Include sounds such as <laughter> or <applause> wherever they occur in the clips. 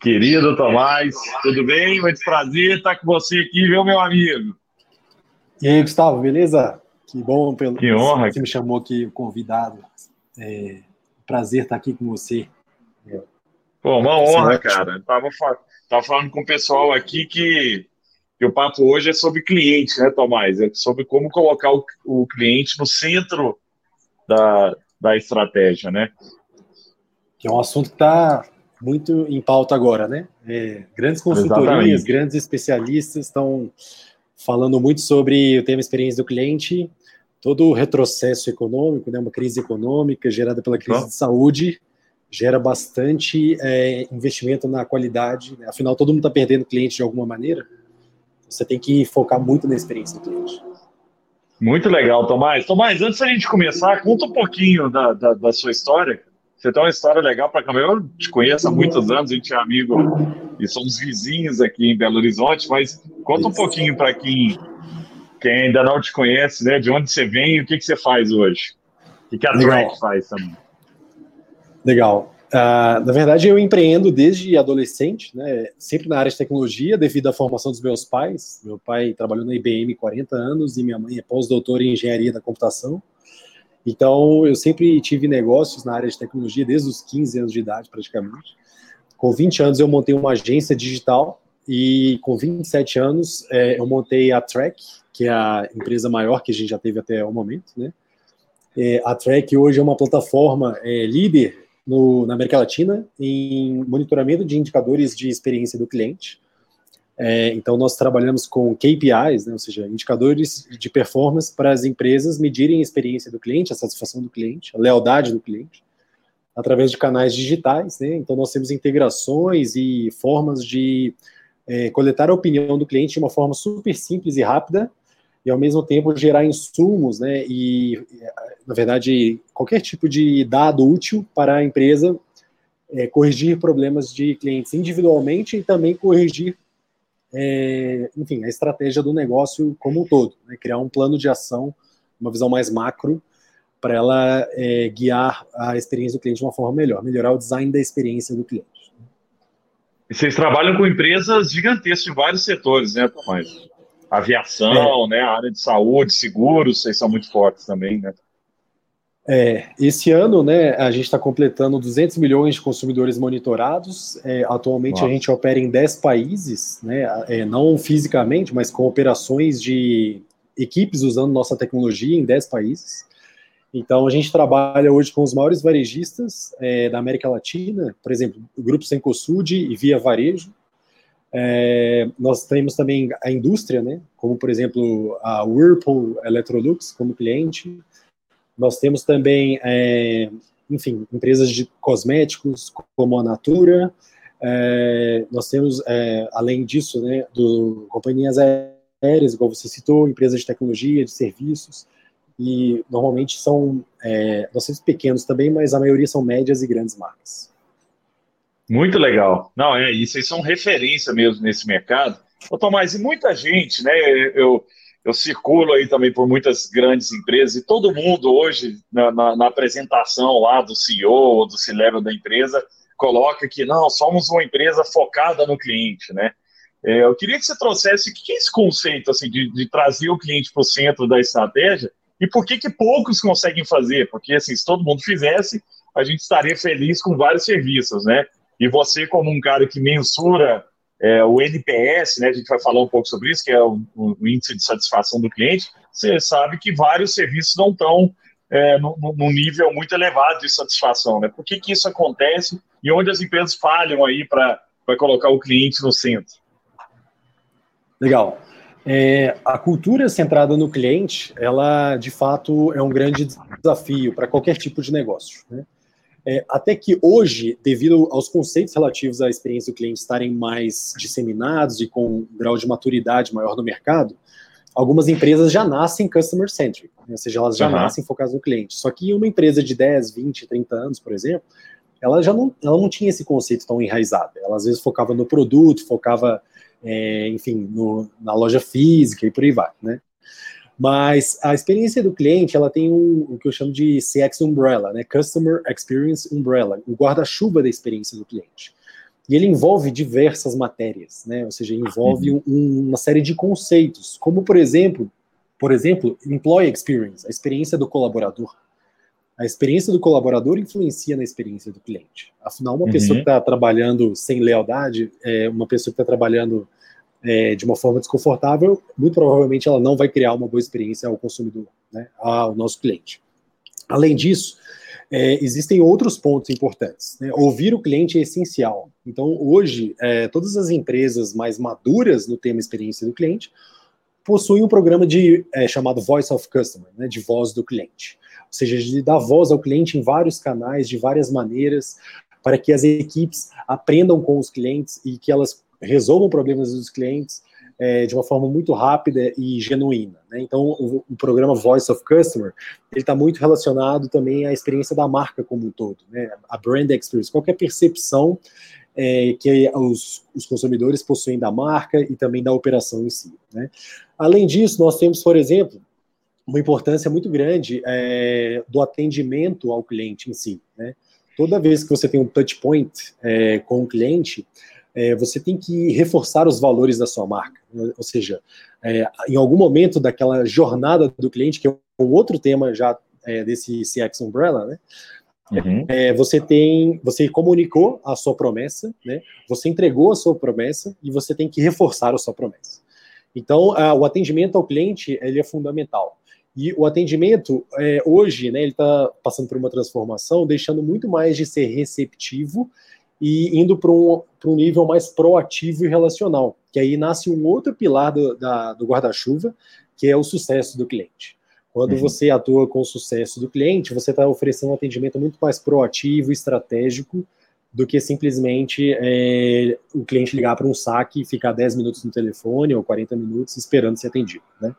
Querido Tomás, tudo bem? Muito prazer estar com você aqui, viu, meu amigo? E aí, Gustavo, beleza? Que bom pelo que honra. Você me chamou aqui convidado. É, prazer estar aqui com você. Pô, uma honra, cara. Tava, tava falando com o pessoal aqui que, que o papo hoje é sobre cliente, né, Tomás? É sobre como colocar o, o cliente no centro da, da estratégia, né? Que é um assunto que está muito em pauta agora, né? É, grandes consultorias, Exatamente. grandes especialistas estão falando muito sobre o tema experiência do cliente, todo o retrocesso econômico, né, uma crise econômica gerada pela crise de saúde, gera bastante é, investimento na qualidade. Né? Afinal, todo mundo está perdendo cliente de alguma maneira. Você tem que focar muito na experiência do cliente. Muito legal, Tomás. Tomás, antes da gente começar, conta um pouquinho da, da, da sua história. Você tem uma história legal para cá. Eu te conheço há muitos anos, a gente é amigo e somos vizinhos aqui em Belo Horizonte, mas conta um pouquinho para quem, quem ainda não te conhece, né? De onde você vem e o que, que você faz hoje. O que, a Track faz também. Legal. Uh, na verdade, eu empreendo desde adolescente, né, sempre na área de tecnologia, devido à formação dos meus pais. Meu pai trabalhou na IBM 40 anos e minha mãe é pós-doutora em engenharia da computação. Então, eu sempre tive negócios na área de tecnologia desde os 15 anos de idade, praticamente. Com 20 anos, eu montei uma agência digital e com 27 anos, é, eu montei a Track, que é a empresa maior que a gente já teve até o momento, né? É, a Track hoje é uma plataforma é, líder no, na América Latina em monitoramento de indicadores de experiência do cliente. É, então, nós trabalhamos com KPIs, né, ou seja, indicadores de performance para as empresas medirem a experiência do cliente, a satisfação do cliente, a lealdade do cliente, através de canais digitais. Né? Então, nós temos integrações e formas de é, coletar a opinião do cliente de uma forma super simples e rápida, e ao mesmo tempo gerar insumos, né, e na verdade qualquer tipo de dado útil para a empresa é, corrigir problemas de clientes individualmente e também corrigir é, enfim, a estratégia do negócio como um todo, né? criar um plano de ação, uma visão mais macro, para ela é, guiar a experiência do cliente de uma forma melhor, melhorar o design da experiência do cliente. E vocês trabalham com empresas gigantescas de vários setores, né, Tomás? Aviação, é. né, área de saúde, seguros, vocês são muito fortes também, né? É, esse ano, né, a gente está completando 200 milhões de consumidores monitorados. É, atualmente Nossa. a gente opera em 10 países, né, é, não fisicamente, mas com operações de equipes usando nossa tecnologia em 10 países. Então a gente trabalha hoje com os maiores varejistas é, da América Latina, por exemplo, o Grupo Sencosud e Via Varejo. É, nós temos também a indústria, né, como por exemplo a Whirlpool Electrolux como cliente. Nós temos também, é, enfim, empresas de cosméticos como a Natura. É, nós temos, é, além disso, né, do, companhias aéreas, igual você citou, empresas de tecnologia, de serviços. E normalmente são, é, nós temos pequenos também, mas a maioria são médias e grandes marcas. Muito legal. Não, é, isso aí são referência mesmo nesse mercado. Ô, Tomás, e muita gente, né? Eu, eu circulo aí também por muitas grandes empresas e todo mundo hoje, na, na, na apresentação lá do CEO ou do C-Level da empresa, coloca que não, somos uma empresa focada no cliente, né? É, eu queria que você trouxesse que é esse conceito assim, de, de trazer o cliente para o centro da estratégia e por que, que poucos conseguem fazer? Porque assim, se todo mundo fizesse, a gente estaria feliz com vários serviços, né? E você, como um cara que mensura é, o NPS, né, a gente vai falar um pouco sobre isso, que é o, o índice de satisfação do cliente, você sabe que vários serviços não estão é, num nível muito elevado de satisfação. Né? Por que, que isso acontece e onde as empresas falham aí para colocar o cliente no centro? Legal. É, a cultura centrada no cliente, ela de fato é um grande desafio para qualquer tipo de negócio. Né? É, até que hoje, devido aos conceitos relativos à experiência do cliente estarem mais disseminados e com um grau de maturidade maior no mercado, algumas empresas já nascem customer-centric, né? ou seja, elas já uhum. nascem focadas no cliente. Só que uma empresa de 10, 20, 30 anos, por exemplo, ela já não, ela não tinha esse conceito tão enraizado. Ela às vezes focava no produto, focava, é, enfim, no, na loja física e por aí vai, né? Mas a experiência do cliente, ela tem um, o que eu chamo de CX Umbrella, né? Customer Experience Umbrella, o guarda-chuva da experiência do cliente. e ele envolve diversas matérias, né? Ou seja, envolve uhum. um, uma série de conceitos, como por exemplo, por exemplo, employee experience, a experiência do colaborador. A experiência do colaborador influencia na experiência do cliente. Afinal, uma uhum. pessoa que está trabalhando sem lealdade, é, uma pessoa que está trabalhando é, de uma forma desconfortável, muito provavelmente ela não vai criar uma boa experiência ao consumidor, né, ao nosso cliente. Além disso, é, existem outros pontos importantes. Né? Ouvir o cliente é essencial. Então, hoje, é, todas as empresas mais maduras no tema experiência do cliente possuem um programa de é, chamado Voice of Customer, né, de voz do cliente. Ou seja, de dar voz ao cliente em vários canais, de várias maneiras, para que as equipes aprendam com os clientes e que elas resolvam problemas dos clientes é, de uma forma muito rápida e genuína. Né? Então, o, o, programa Voice of Customer ele está muito relacionado também à experiência da marca como um todo, né? a brand experience, qual é percepção é, que os, os, consumidores possuem da marca e também da operação em si. Né? Além disso, nós temos, por exemplo, uma importância muito grande é, do atendimento ao cliente em si. Né? Toda vez que você tem um touch point é, com o cliente, é, você tem que reforçar os valores da sua marca. Ou seja, é, em algum momento daquela jornada do cliente, que é um outro tema já é, desse CX Umbrella, né? Uhum. É, você tem, você comunicou a sua promessa, né? Você entregou a sua promessa e você tem que reforçar a sua promessa. Então, a, o atendimento ao cliente ele é fundamental. E o atendimento é, hoje, né? Ele está passando por uma transformação, deixando muito mais de ser receptivo e indo para um, um nível mais proativo e relacional, que aí nasce um outro pilar do, do guarda-chuva, que é o sucesso do cliente. Quando uhum. você atua com o sucesso do cliente, você está oferecendo um atendimento muito mais proativo e estratégico do que simplesmente é, o cliente ligar para um saque e ficar 10 minutos no telefone ou 40 minutos esperando ser atendido. Né?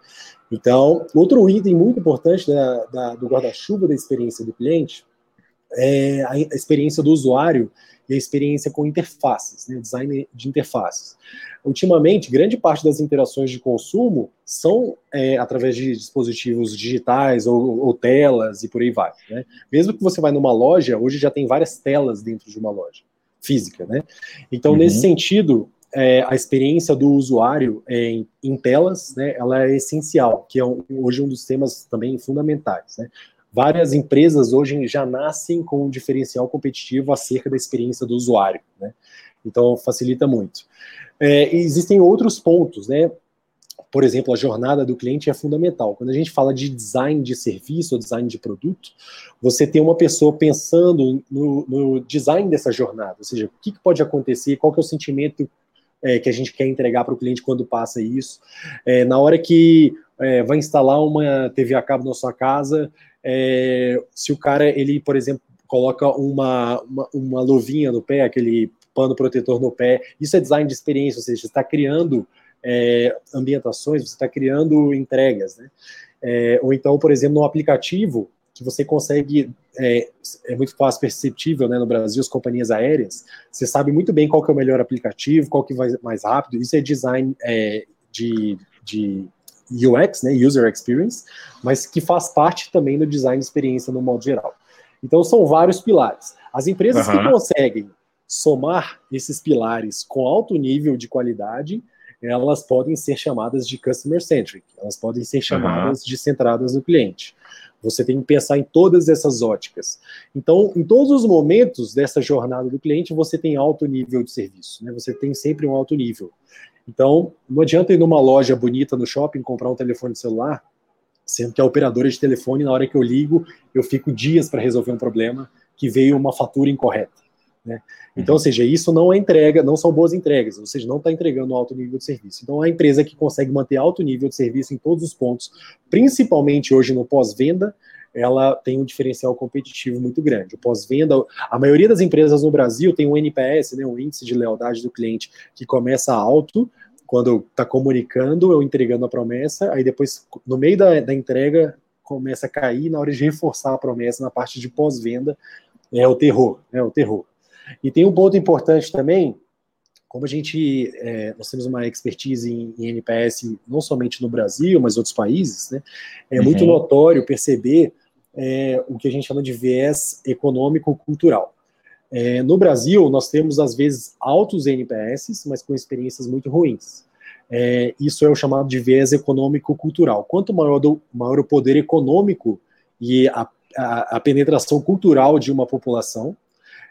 Então, outro item muito importante da, da, do guarda-chuva da experiência do cliente é a experiência do usuário e a experiência com interfaces, né, design de interfaces. Ultimamente, grande parte das interações de consumo são é, através de dispositivos digitais ou, ou, telas e por aí vai. Né? Mesmo que você vai numa loja, hoje já tem várias telas dentro de uma loja física. Né? Então, uhum. nesse sentido, é, a experiência do usuário é, em, em, telas, né, ela é essencial, que é um, hoje um dos temas também fundamentais. Né? Várias empresas hoje já nascem com um diferencial competitivo acerca da experiência do usuário, né? Então facilita muito. É, existem outros pontos, né? Por exemplo, a jornada do cliente é fundamental. Quando a gente fala de design de serviço ou design de produto, você tem uma pessoa pensando no, no design dessa jornada, ou seja, o que, pode acontecer, qual que é o sentimento é, que a gente quer entregar para o cliente quando passa isso. É, na hora que é, vai instalar uma TV a cabo na sua casa, é, se o cara, ele, por exemplo, coloca uma, uma, uma, luvinha no pé, aquele pano protetor no pé, isso é design de experiência, ou seja, você está criando é, ambientações, você está criando entregas, né? É, ou então, por exemplo, no aplicativo, que você consegue, é, é, muito fácil perceptível né, no Brasil, as companhias aéreas, você sabe muito bem qual que é o melhor aplicativo, qual que vai mais rápido, isso é design é, de, de UX, né, User Experience, mas que faz parte também do design de experiência no modo geral. Então são vários pilares. As empresas uhum. que conseguem somar esses pilares com alto nível de qualidade, elas podem ser chamadas de customer centric, elas podem ser chamadas uhum. de centradas no cliente. Você tem que pensar em todas essas óticas. Então, em todos os momentos dessa jornada do cliente, você tem alto nível de serviço, né? Você tem sempre um alto nível. Então, não adianta ir numa loja bonita no shopping comprar um telefone celular, sendo que a operadora de telefone, na hora que eu ligo, eu fico dias para resolver um problema que veio uma fatura incorreta. Né? Então, ou seja, isso não é entrega, não são boas entregas, ou seja, não está entregando alto nível de serviço. Então, a empresa que consegue manter alto nível de serviço em todos os pontos, principalmente hoje no pós-venda, ela tem um diferencial competitivo muito grande. O pós-venda, a maioria das empresas no Brasil tem um NPS, né, um índice de lealdade do cliente, que começa alto, quando está comunicando, eu entregando a promessa, aí depois, no meio da, da entrega, começa a cair, na hora de reforçar a promessa, na parte de pós-venda, é o terror, é o terror. E tem um ponto importante também, como a gente, é, nós temos uma expertise em, em, NPS, não somente no Brasil, mas outros países, né, é uhum. muito notório perceber é, o que a gente chama de viés econômico-cultural. É, no Brasil, nós temos, às vezes, altos NPS, mas com experiências muito ruins. É, isso é o chamado de viés econômico-cultural. Quanto maior, do, maior o poder econômico e a, a, a penetração cultural de uma população,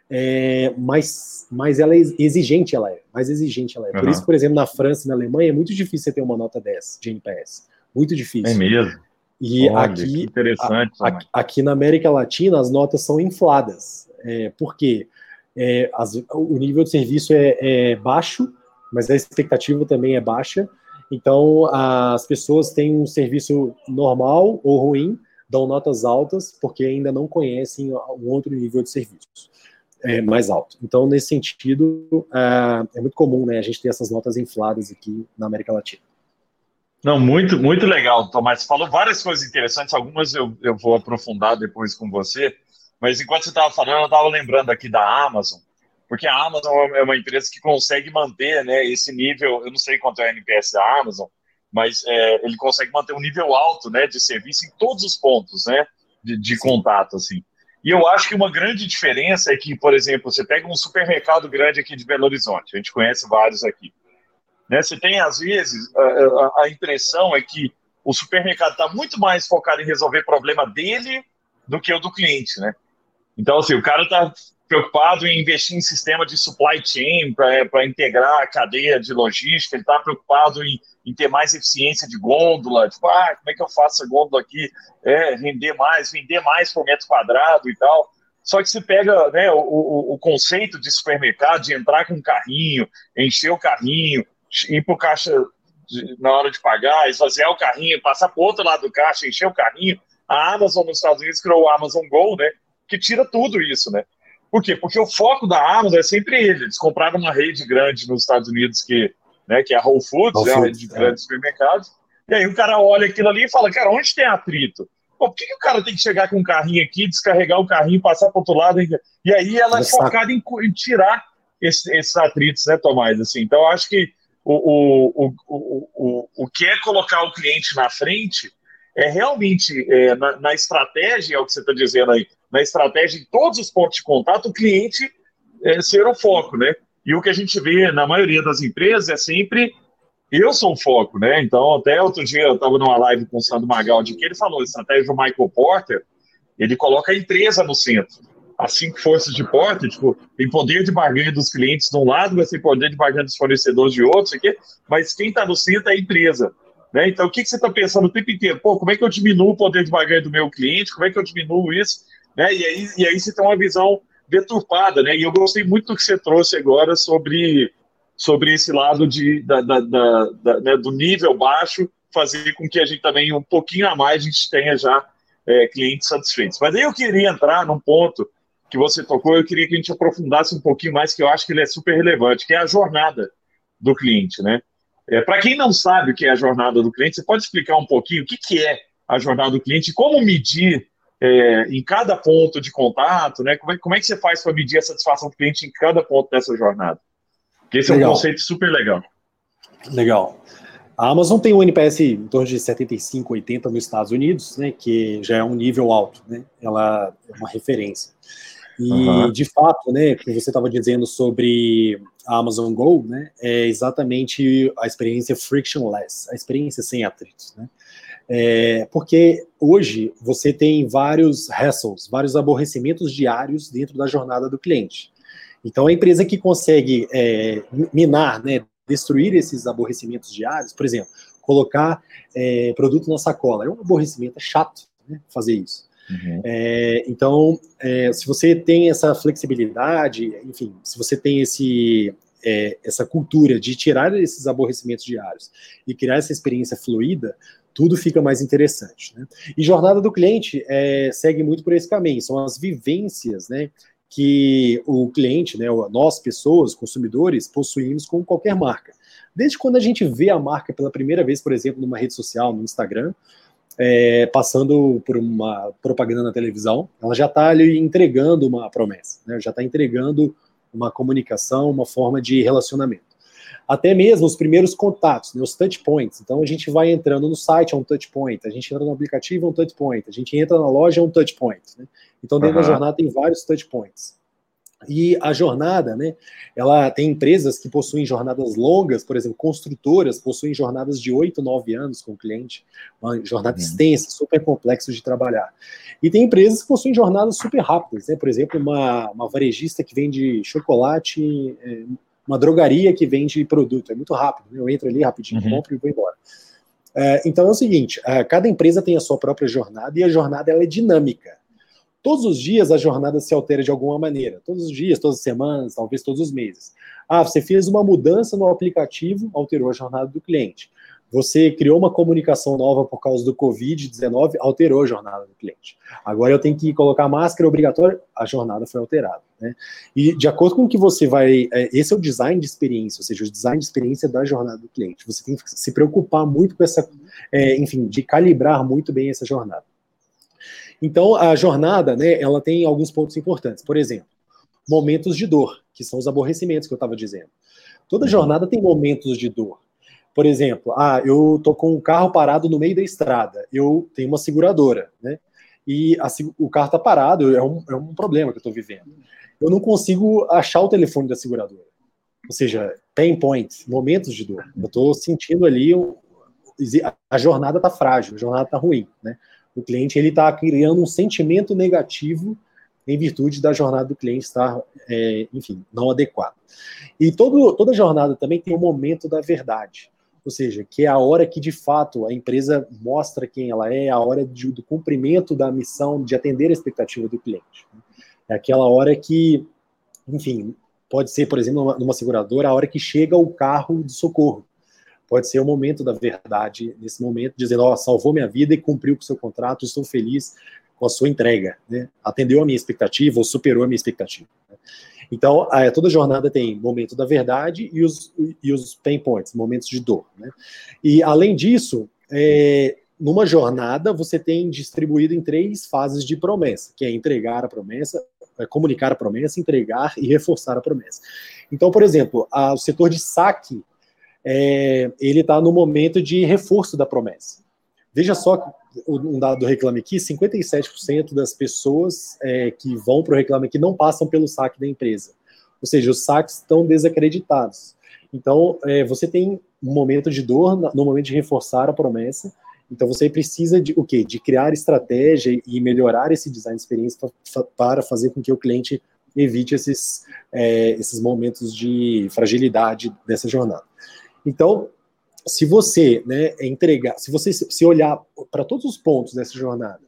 é, mais, mais ela é exigente ela é, mais exigente ela é. Uhum. Por isso, por exemplo, na França e na Alemanha é muito difícil você ter uma nota 10 de NPS. Muito difícil. É mesmo. E Olha, aqui, interessante, a, aqui na América Latina as notas são infladas. É, por quê? É, as, o nível de serviço é, é baixo, mas a expectativa também é baixa. Então, as pessoas têm um serviço normal ou ruim, dão notas altas, porque ainda não conhecem um outro nível de serviço é, mais alto. Então, nesse sentido, é, é muito comum né, a gente ter essas notas infladas aqui na América Latina. Não, muito, muito legal, Tomás. Você falou várias coisas interessantes, algumas eu, eu vou aprofundar depois com você, mas enquanto você estava falando, eu estava lembrando aqui da Amazon, porque a Amazon é uma empresa que consegue manter né, esse nível, eu não sei quanto é o NPS da Amazon, mas é, ele consegue manter um nível alto né, de serviço em todos os pontos né, de, de contato. Assim. E eu acho que uma grande diferença é que, por exemplo, você pega um supermercado grande aqui de Belo Horizonte, a gente conhece vários aqui. Né, você tem, às vezes, a, a, impressão é que o supermercado está muito mais focado em resolver problema dele do que o do cliente, né? Então, assim, o cara está preocupado em investir em sistema de supply chain para integrar a cadeia de logística, ele está preocupado em, em, ter mais eficiência de gôndola, tipo, ah, como é que eu faço a gôndola aqui, é, vender mais, vender mais por metro quadrado e tal. Só que se pega né, o, o, o, conceito de supermercado, de entrar com um carrinho, encher o carrinho, ir para o caixa de, na hora de pagar, esvaziar o carrinho, passar para o outro lado do caixa, encher o carrinho. A Amazon nos Estados Unidos criou o Amazon Go, né? Que tira tudo isso, né? Por quê? Porque o foco da Amazon é sempre ele. Eles compraram uma rede grande nos Estados Unidos que, né, que é a Whole Foods, Whole é uma rede de grandes é. supermercados. E aí o cara olha aquilo ali e fala, cara, onde tem atrito? Pô, por que, que, o cara tem que chegar com um carrinho aqui, descarregar o carrinho, passar para outro lado? E aí ela é focada em, em tirar esse, esses atritos, né, Tomás? Assim, então, acho que o, o, o, o, o, que é colocar o cliente na frente é realmente é, na, na, estratégia, é o que você está dizendo aí, na estratégia em todos os pontos de contato, o cliente é, ser o foco, né? E o que a gente vê na maioria das empresas é sempre eu sou o foco, né? Então, até outro dia eu estava numa live com o Sandro Magaldi que ele falou, a estratégia do Michael Porter, ele coloca a empresa no centro. As cinco forças de Porter, tipo, tem poder de barganha dos clientes de um lado, vai ter poder de barganha dos fornecedores de outro, aqui, mas quem está no centro é a empresa. Né? Então, o que, que você está pensando o tempo inteiro? Pô, como é que eu diminuo o poder de barganha do meu cliente? Como é que eu diminuo isso? Né? E, aí, e aí você tem uma visão deturpada, né? E eu gostei muito do que você trouxe agora sobre, sobre esse lado de, da, da, da, da né, do nível baixo, fazer com que a gente também, um pouquinho a mais, a gente tenha já é, clientes satisfeitos. Mas aí eu queria entrar num ponto que você tocou, eu queria que a gente aprofundasse um pouquinho mais, que eu acho que ele é super relevante, que é a jornada do cliente, né? É, Para quem não sabe o que é a jornada do cliente, você pode explicar um pouquinho o que, que é a jornada do cliente e como medir é, em cada ponto de contato, né? Como é, como é que você faz para medir a satisfação do cliente em cada ponto dessa jornada? Porque esse legal. é um conceito super legal. Legal. A Amazon tem um NPS em torno de 75, 80 nos Estados Unidos, né, que já é um nível alto, né? Ela é uma referência. E, uhum. de fato, né, como você estava dizendo sobre a Amazon Go, né, é exatamente a experiência frictionless, a experiência sem atritos, né? É, porque hoje você tem vários hassles, vários aborrecimentos diários dentro da jornada do cliente. Então, a empresa que consegue é, minar, né, destruir esses aborrecimentos diários, por exemplo, colocar é, produto na sacola, é um aborrecimento, é chato né, fazer isso. Uhum. É, então, é, se você tem essa flexibilidade, enfim, se você tem esse, é, essa cultura de tirar esses aborrecimentos diários e criar essa experiência fluida, tudo fica mais interessante. Né? E jornada do cliente é, segue muito por esse caminho, são as vivências né, que o cliente, né, nós, pessoas, consumidores, possuímos com qualquer marca. Desde quando a gente vê a marca pela primeira vez, por exemplo, numa rede social, no Instagram, é, passando por uma propaganda na televisão, ela já está ali entregando uma promessa, né, já está entregando uma comunicação, uma forma de relacionamento até mesmo os primeiros contatos, né, os touch points. Então a gente vai entrando no site, é um touch point, a gente entra no aplicativo, é um touch point, a gente entra na loja, é um touch point. Né? Então dentro uhum. da jornada tem vários touch points. E a jornada, né? Ela tem empresas que possuem jornadas longas, por exemplo, construtoras possuem jornadas de 8, 9 anos com o cliente, uma jornada uhum. extensa, super complexo de trabalhar. E tem empresas que possuem jornadas super rápidas, né? Por exemplo, uma, uma varejista que vende chocolate, é, uma drogaria que vende produto, é muito rápido, né? eu entro ali rapidinho, uhum. compro e vou embora. É, então é o seguinte, é, cada empresa tem a sua própria jornada e a jornada ela é dinâmica. Todos os dias a jornada se altera de alguma maneira. Todos os dias, todas as semanas, talvez todos os meses. Ah, você fez uma mudança no aplicativo, alterou a jornada do cliente. Você criou uma comunicação nova por causa do Covid-19, alterou a jornada do cliente. Agora eu tenho que colocar máscara obrigatória, a jornada foi alterada. Né? E de acordo com o que você vai. É, esse é o design de experiência, ou seja, o design de experiência da jornada do cliente. Você tem que se preocupar muito com essa. É, enfim, de calibrar muito bem essa jornada. Então, a jornada, né, ela tem alguns pontos importantes. Por exemplo, momentos de dor, que são os aborrecimentos que eu estava dizendo. Toda uhum. jornada tem momentos de dor. Por exemplo, ah, eu tô com um carro parado no meio da estrada, eu tenho uma seguradora, né? E a, o carro está parado, é um, é um problema que eu estou vivendo. Eu não consigo achar o telefone da seguradora. Ou seja, pain points, momentos de dor. Eu estou sentindo ali, a jornada está frágil, a jornada está ruim, né? O cliente ele está criando um sentimento negativo em virtude da jornada do cliente estar, é, enfim, não adequada. E todo, toda jornada também tem um momento da verdade, ou seja, que é a hora que de fato a empresa mostra quem ela é, a hora de, do cumprimento da missão de atender a expectativa do cliente. É aquela hora que, enfim, pode ser, por exemplo, numa, numa seguradora, a hora que chega o carro de socorro pode ser o momento da verdade, nesse momento, dizendo, ó, oh, salvou minha vida e cumpriu com o seu contrato, estou feliz com a sua entrega, né? Atendeu a minha expectativa ou superou a minha expectativa. Né? Então, toda jornada tem momento da verdade e os, e os pain points, momentos de dor, né? E, além disso, é, numa jornada, você tem distribuído em três fases de promessa, que é entregar a promessa, é comunicar a promessa, entregar e reforçar a promessa. Então, por exemplo, a, o setor de saque é, ele está no momento de reforço da promessa. Veja só um dado do Reclame Aqui: 57% das pessoas é, que vão para o Reclame Aqui não passam pelo saque da empresa. Ou seja, os saques estão desacreditados. Então, é, você tem um momento de dor no momento de reforçar a promessa. Então, você precisa de o quê? De criar estratégia e melhorar esse design de experiência para fazer com que o cliente evite esses, é, esses momentos de fragilidade dessa jornada. Então, se você né, entregar, se você se olhar para todos os pontos dessa jornada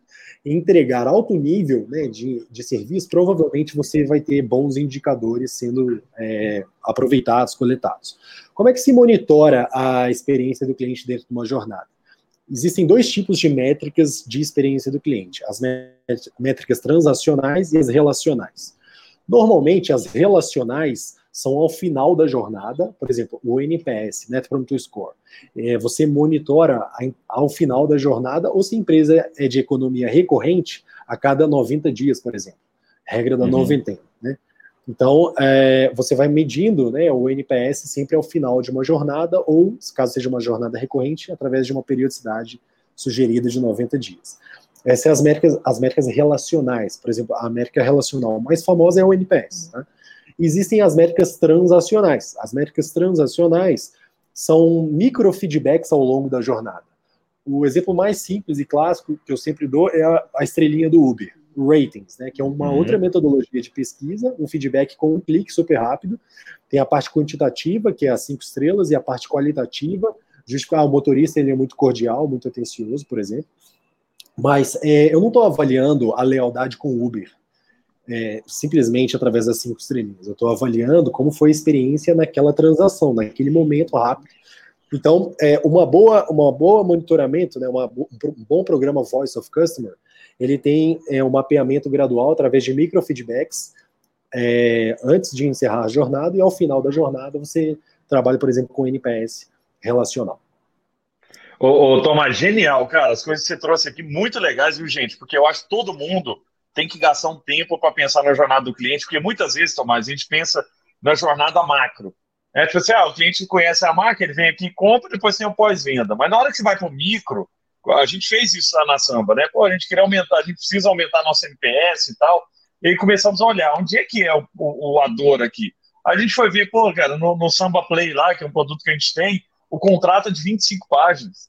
e entregar alto nível né, de, de serviço, provavelmente você vai ter bons indicadores sendo é, aproveitados, coletados. Como é que se monitora a experiência do cliente dentro de uma jornada? Existem dois tipos de métricas de experiência do cliente: as métricas transacionais e as relacionais. Normalmente, as relacionais são ao final da jornada, por exemplo, o NPS, Net Promoter Score. É, você monitora ao final da jornada ou se a empresa é de economia recorrente a cada 90 dias, por exemplo. Regra da uhum. noventena, né? Então, é, você vai medindo né, o NPS sempre ao final de uma jornada, ou, caso seja uma jornada recorrente, através de uma periodicidade sugerida de 90 dias. Essas são as métricas, as métricas relacionais. Por exemplo, a métrica relacional mais famosa é o NPS. Tá? Existem as métricas transacionais. As métricas transacionais são microfeedbacks ao longo da jornada. O exemplo mais simples e clássico que eu sempre dou é a, a estrelinha do Uber, o ratings, né, que é uma uhum. outra metodologia de pesquisa, um feedback com um clique super rápido. Tem a parte quantitativa, que é as cinco estrelas, e a parte qualitativa, justificar ah, o motorista ele é muito cordial, muito atencioso, por exemplo. Mas é, eu não estou avaliando a lealdade com o Uber é, simplesmente através das cinco estrelinhas. Eu estou avaliando como foi a experiência naquela transação, naquele momento rápido. Então, é, uma boa, uma boa monitoramento, né, uma, um bom programa Voice of Customer, ele tem é, um mapeamento gradual através de microfeedbacks é, antes de encerrar a jornada e ao final da jornada você trabalha, por exemplo, com NPS relacional. Ô, ô Tomás, genial, cara. As coisas que você trouxe aqui muito legais, viu, gente? Porque eu acho que todo mundo tem que gastar um tempo para pensar na jornada do cliente, porque muitas vezes, Tomás, a gente pensa na jornada macro. É tipo assim, ah, o cliente conhece a marca, ele vem aqui, compra, depois tem o pós-venda. Mas na hora que você vai para o micro, a gente fez isso lá na Samba, né? Pô, a gente queria aumentar, a gente precisa aumentar nosso NPS e tal. E aí começamos a olhar onde é que é o, o, a dor aqui. A gente foi ver, pô, cara, no, no Samba Play lá, que é um produto que a gente tem, o contrato é de 25 páginas.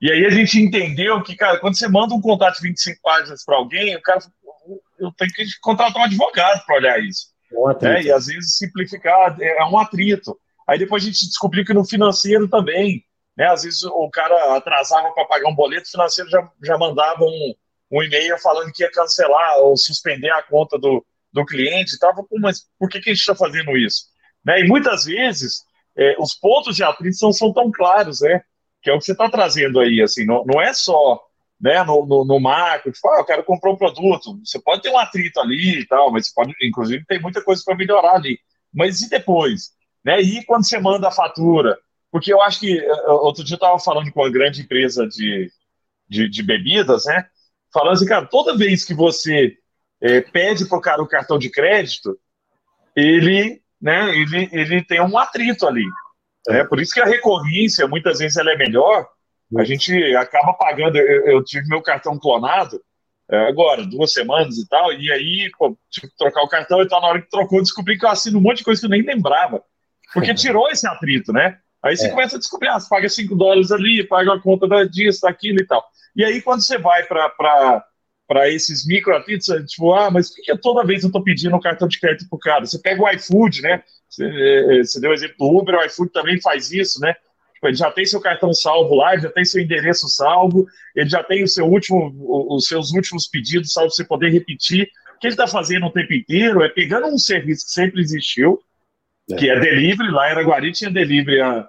E aí a gente entendeu que, cara, quando você manda um contrato de 25 páginas para alguém, o cara, eu tenho que contratar um advogado para olhar isso. É né? E às vezes simplificar é, é um atrito. Aí depois a gente descobriu que no financeiro também, né? Às vezes o cara atrasava para pagar um boleto, o financeiro já, já mandava um, um e-mail falando que ia cancelar ou suspender a conta do, do cliente tal, mas por que, que a gente está fazendo isso? Né? E muitas vezes é, os pontos de atrito não são tão claros, né? Que é o que você está trazendo aí, assim, não, não é só né, no, no, no macro, tipo, ah, eu quero comprar um produto. Você pode ter um atrito ali e tal, mas pode, inclusive, tem muita coisa para melhorar ali. Mas e depois? Né? E quando você manda a fatura? Porque eu acho que, eh, outro dia eu estava falando com uma grande empresa de, de, de bebidas, né? Falando assim, cara, toda vez que você é, pede para o cara o cartão de crédito, ele, né, ele, ele tem um atrito ali. É. Por isso que a recorrência, muitas vezes, ela é melhor. A gente acaba pagando. Eu, eu tive meu cartão clonado é, agora, duas semanas e tal, e aí pô, tive que trocar o cartão e tal. Na hora que trocou, descobri que eu assino um monte de coisa que eu nem lembrava. Porque <laughs> tirou esse atrito, né? Aí você é. começa a descobrir, ah, você paga 5 dólares ali, paga a conta da disso, daquilo e tal. E aí, quando você vai para para esses micro atritos, é tipo, ah, mas por que toda vez eu estou pedindo um cartão de crédito pro cara? Você pega o iFood, né? Você, é, é, você deu o exemplo do Uber, o iFood também faz isso, né? Tipo, ele já tem seu cartão salvo lá, ele já tem seu endereço salvo, ele já tem o seu último, os seus últimos pedidos salvo você poder repetir. O que ele está fazendo o tempo inteiro é pegando um serviço que sempre existiu, que é delivery, lá em Araguari tinha delivery há,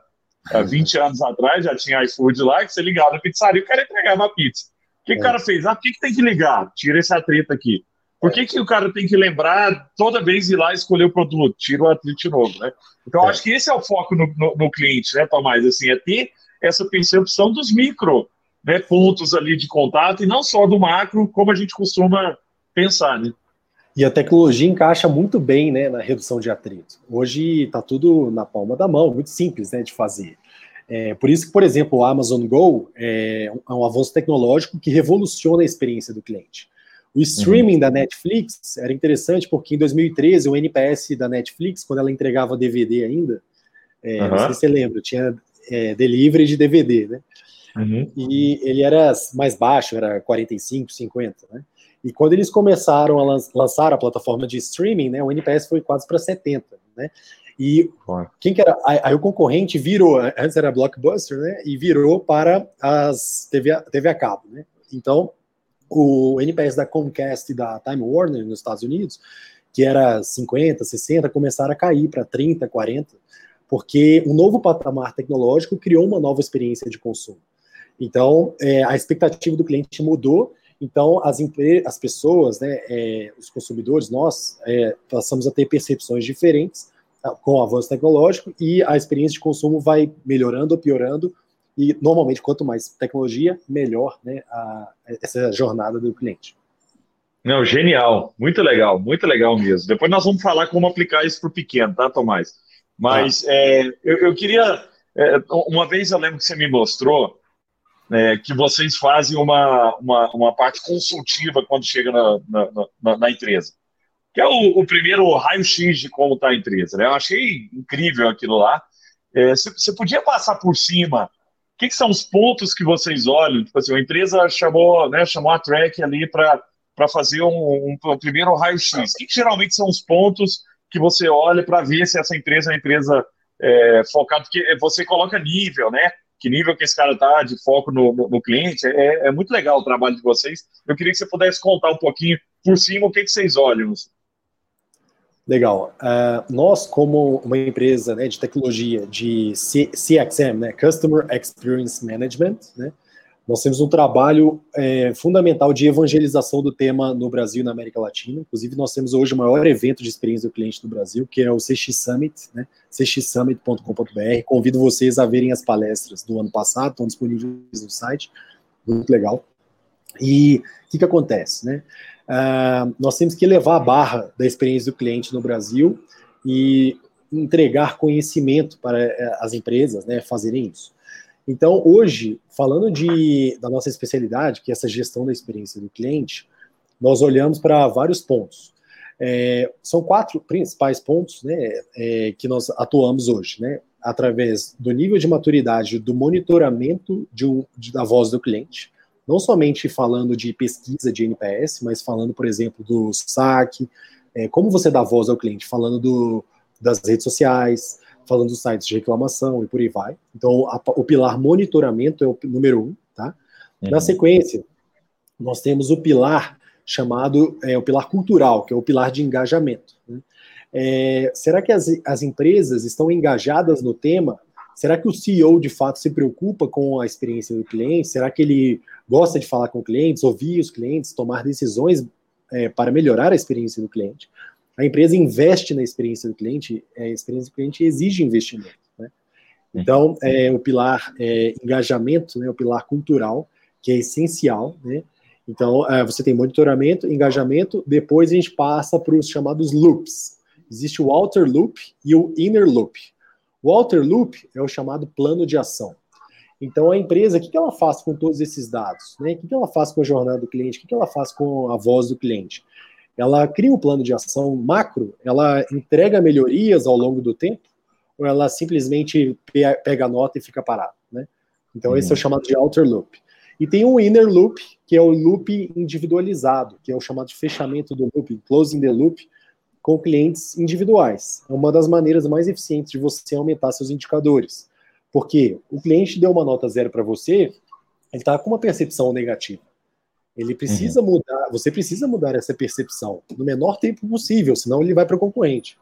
há 20 anos atrás, já tinha iFood lá, que você ligava na pizzaria e o cara entregava a pizza. O que, é. o cara fez? Ah, por que, que tem que ligar? Tira essa treta aqui. Por que, que o cara tem que lembrar toda vez ir lá escolher o produto? Tira o atrito de novo, né? Então, é. acho que esse é o foco no, no, no, cliente, né, Tomás? Assim, é ter essa percepção dos micro né, pontos ali de contato e não só do macro, como a gente costuma pensar, né? E a tecnologia encaixa muito bem né, na redução de atrito. Hoje está tudo na palma da mão, muito simples né, de fazer. É, por isso que, por exemplo, o Amazon Go é um, é um avanço tecnológico que revoluciona a experiência do cliente. O streaming uhum. da Netflix era interessante porque em 2013 o NPS da Netflix, quando ela entregava DVD ainda, é, uhum. não sei se você lembra, tinha é, delivery de DVD, né? Uhum. E ele era mais baixo, era 45, 50, né? E quando eles começaram a lançar a plataforma de streaming, né, o NPS foi quase para 70, né? E quem que era? Aí o concorrente virou, antes era Blockbuster, né? E virou para as TV, TV a cabo, né? Então, o NPS da Comcast e da Time Warner nos Estados Unidos, que era 50, 60, começaram a cair para 30, 40, porque um novo patamar tecnológico criou uma nova experiência de consumo. Então, é, a expectativa do cliente mudou, então as, as pessoas, né, é, os consumidores, nós, é, passamos a ter percepções diferentes com o avanço tecnológico e a experiência de consumo vai melhorando ou piorando. E normalmente, quanto mais tecnologia, melhor né, a, essa jornada do cliente. Não, genial, muito legal, muito legal mesmo. Depois nós vamos falar como aplicar isso para o pequeno, tá, Tomás? Mas ah. é, eu, eu, queria. É, uma vez eu lembro que você me mostrou é, que vocês fazem uma, uma, uma, parte consultiva quando chega na, na, na, na empresa que é o, o primeiro raio-x de como está a empresa. Né? Eu achei incrível aquilo lá. É, você, podia passar por cima? O que, que, são os pontos que vocês olham? Tipo assim, a empresa chamou, né, chamou a Track ali para fazer um, um, um primeiro raio-x. O que, que, geralmente são os pontos que você olha para ver se essa empresa é uma empresa é, focada? Porque você coloca nível, né? Que nível que esse cara está de foco no, no, no cliente. É, é, muito legal o trabalho de vocês. Eu queria que você pudesse contar um pouquinho por cima o que, que vocês olham. Legal. Uh, nós, como uma empresa né, de tecnologia de C CXM, né, Customer Experience Management, né, nós temos um trabalho é, fundamental de evangelização do tema no Brasil e na América Latina. Inclusive, nós temos hoje o maior evento de experiência do cliente do Brasil, que é o CX Summit, né, cxsummit.com.br. Convido vocês a verem as palestras do ano passado, estão disponíveis no site. Muito legal. E o que, que acontece? Né? Uh, nós temos que levar a barra da experiência do cliente no Brasil e entregar conhecimento para eh, as empresas né, fazerem isso. Então, hoje, falando de, da nossa especialidade, que é essa gestão da experiência do cliente, nós olhamos para vários pontos. É, são quatro principais pontos né, é, que nós atuamos hoje, né, através do nível de maturidade do monitoramento de um, de, da voz do cliente, não somente falando de pesquisa de NPS, mas falando, por exemplo, do saque, é, como você dá voz ao cliente, falando do, das redes sociais, falando dos sites de reclamação e por aí vai. Então, a, o pilar monitoramento é o número um, tá? Uhum. Na sequência, nós temos o pilar chamado é, o pilar cultural, que é o pilar de engajamento. Né? É, será que as, as empresas estão engajadas no tema? Será que o CEO de fato se preocupa com a experiência do cliente? Será que ele gosta de falar com clientes, ouvir os clientes, tomar decisões é, para melhorar a experiência do cliente? A empresa investe na experiência do cliente, é, a experiência do cliente exige investimento. Né? Então, é, o pilar é, engajamento, né, o pilar cultural, que é essencial, né? Então, é, você tem monitoramento, engajamento, depois a gente passa para os chamados loops. Existe o outer loop e o inner loop. O outer loop é o chamado plano de ação. Então, a empresa, o que ela faz com todos esses dados? Né? O que ela faz com a jornada do cliente? O que ela faz com a voz do cliente? Ela cria um plano de ação macro, ela entrega melhorias ao longo do tempo, ou ela simplesmente pega a nota e fica parada? Né? Então, esse é o uhum. chamado de outer loop. E tem um inner loop, que é o loop individualizado, que é o chamado de fechamento do loop, closing the loop, com clientes individuais. É uma das maneiras mais eficientes de você aumentar seus indicadores. Porque o cliente deu uma nota zero para você, ele está com uma percepção negativa. Ele precisa uhum. mudar, você precisa mudar essa percepção no menor tempo possível, senão ele vai para o concorrente.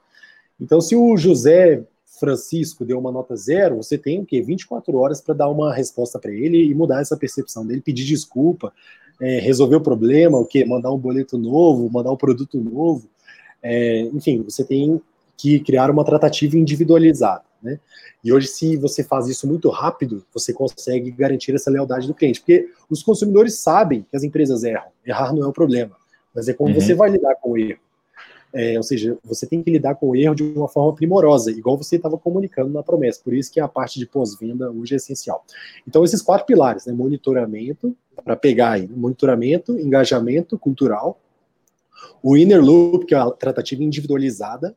Então, se o José Francisco deu uma nota zero, você tem o quê? 24 horas para dar uma resposta para ele e mudar essa percepção dele, pedir desculpa, é, resolver o problema, o quê? Mandar um boleto novo, mandar um produto novo. É, enfim, você tem que criar uma tratativa individualizada. Né? E hoje, se você faz isso muito rápido, você consegue garantir essa lealdade do cliente, porque os consumidores sabem que as empresas erram. Errar não é o problema, mas é como uhum. você vai lidar com o erro. É, ou seja, você tem que lidar com o erro de uma forma primorosa, igual você estava comunicando na promessa. Por isso que a parte de pós-venda hoje é essencial. Então, esses quatro pilares, né? Monitoramento, para pegar aí, monitoramento, engajamento cultural, o inner loop, que é a tratativa individualizada,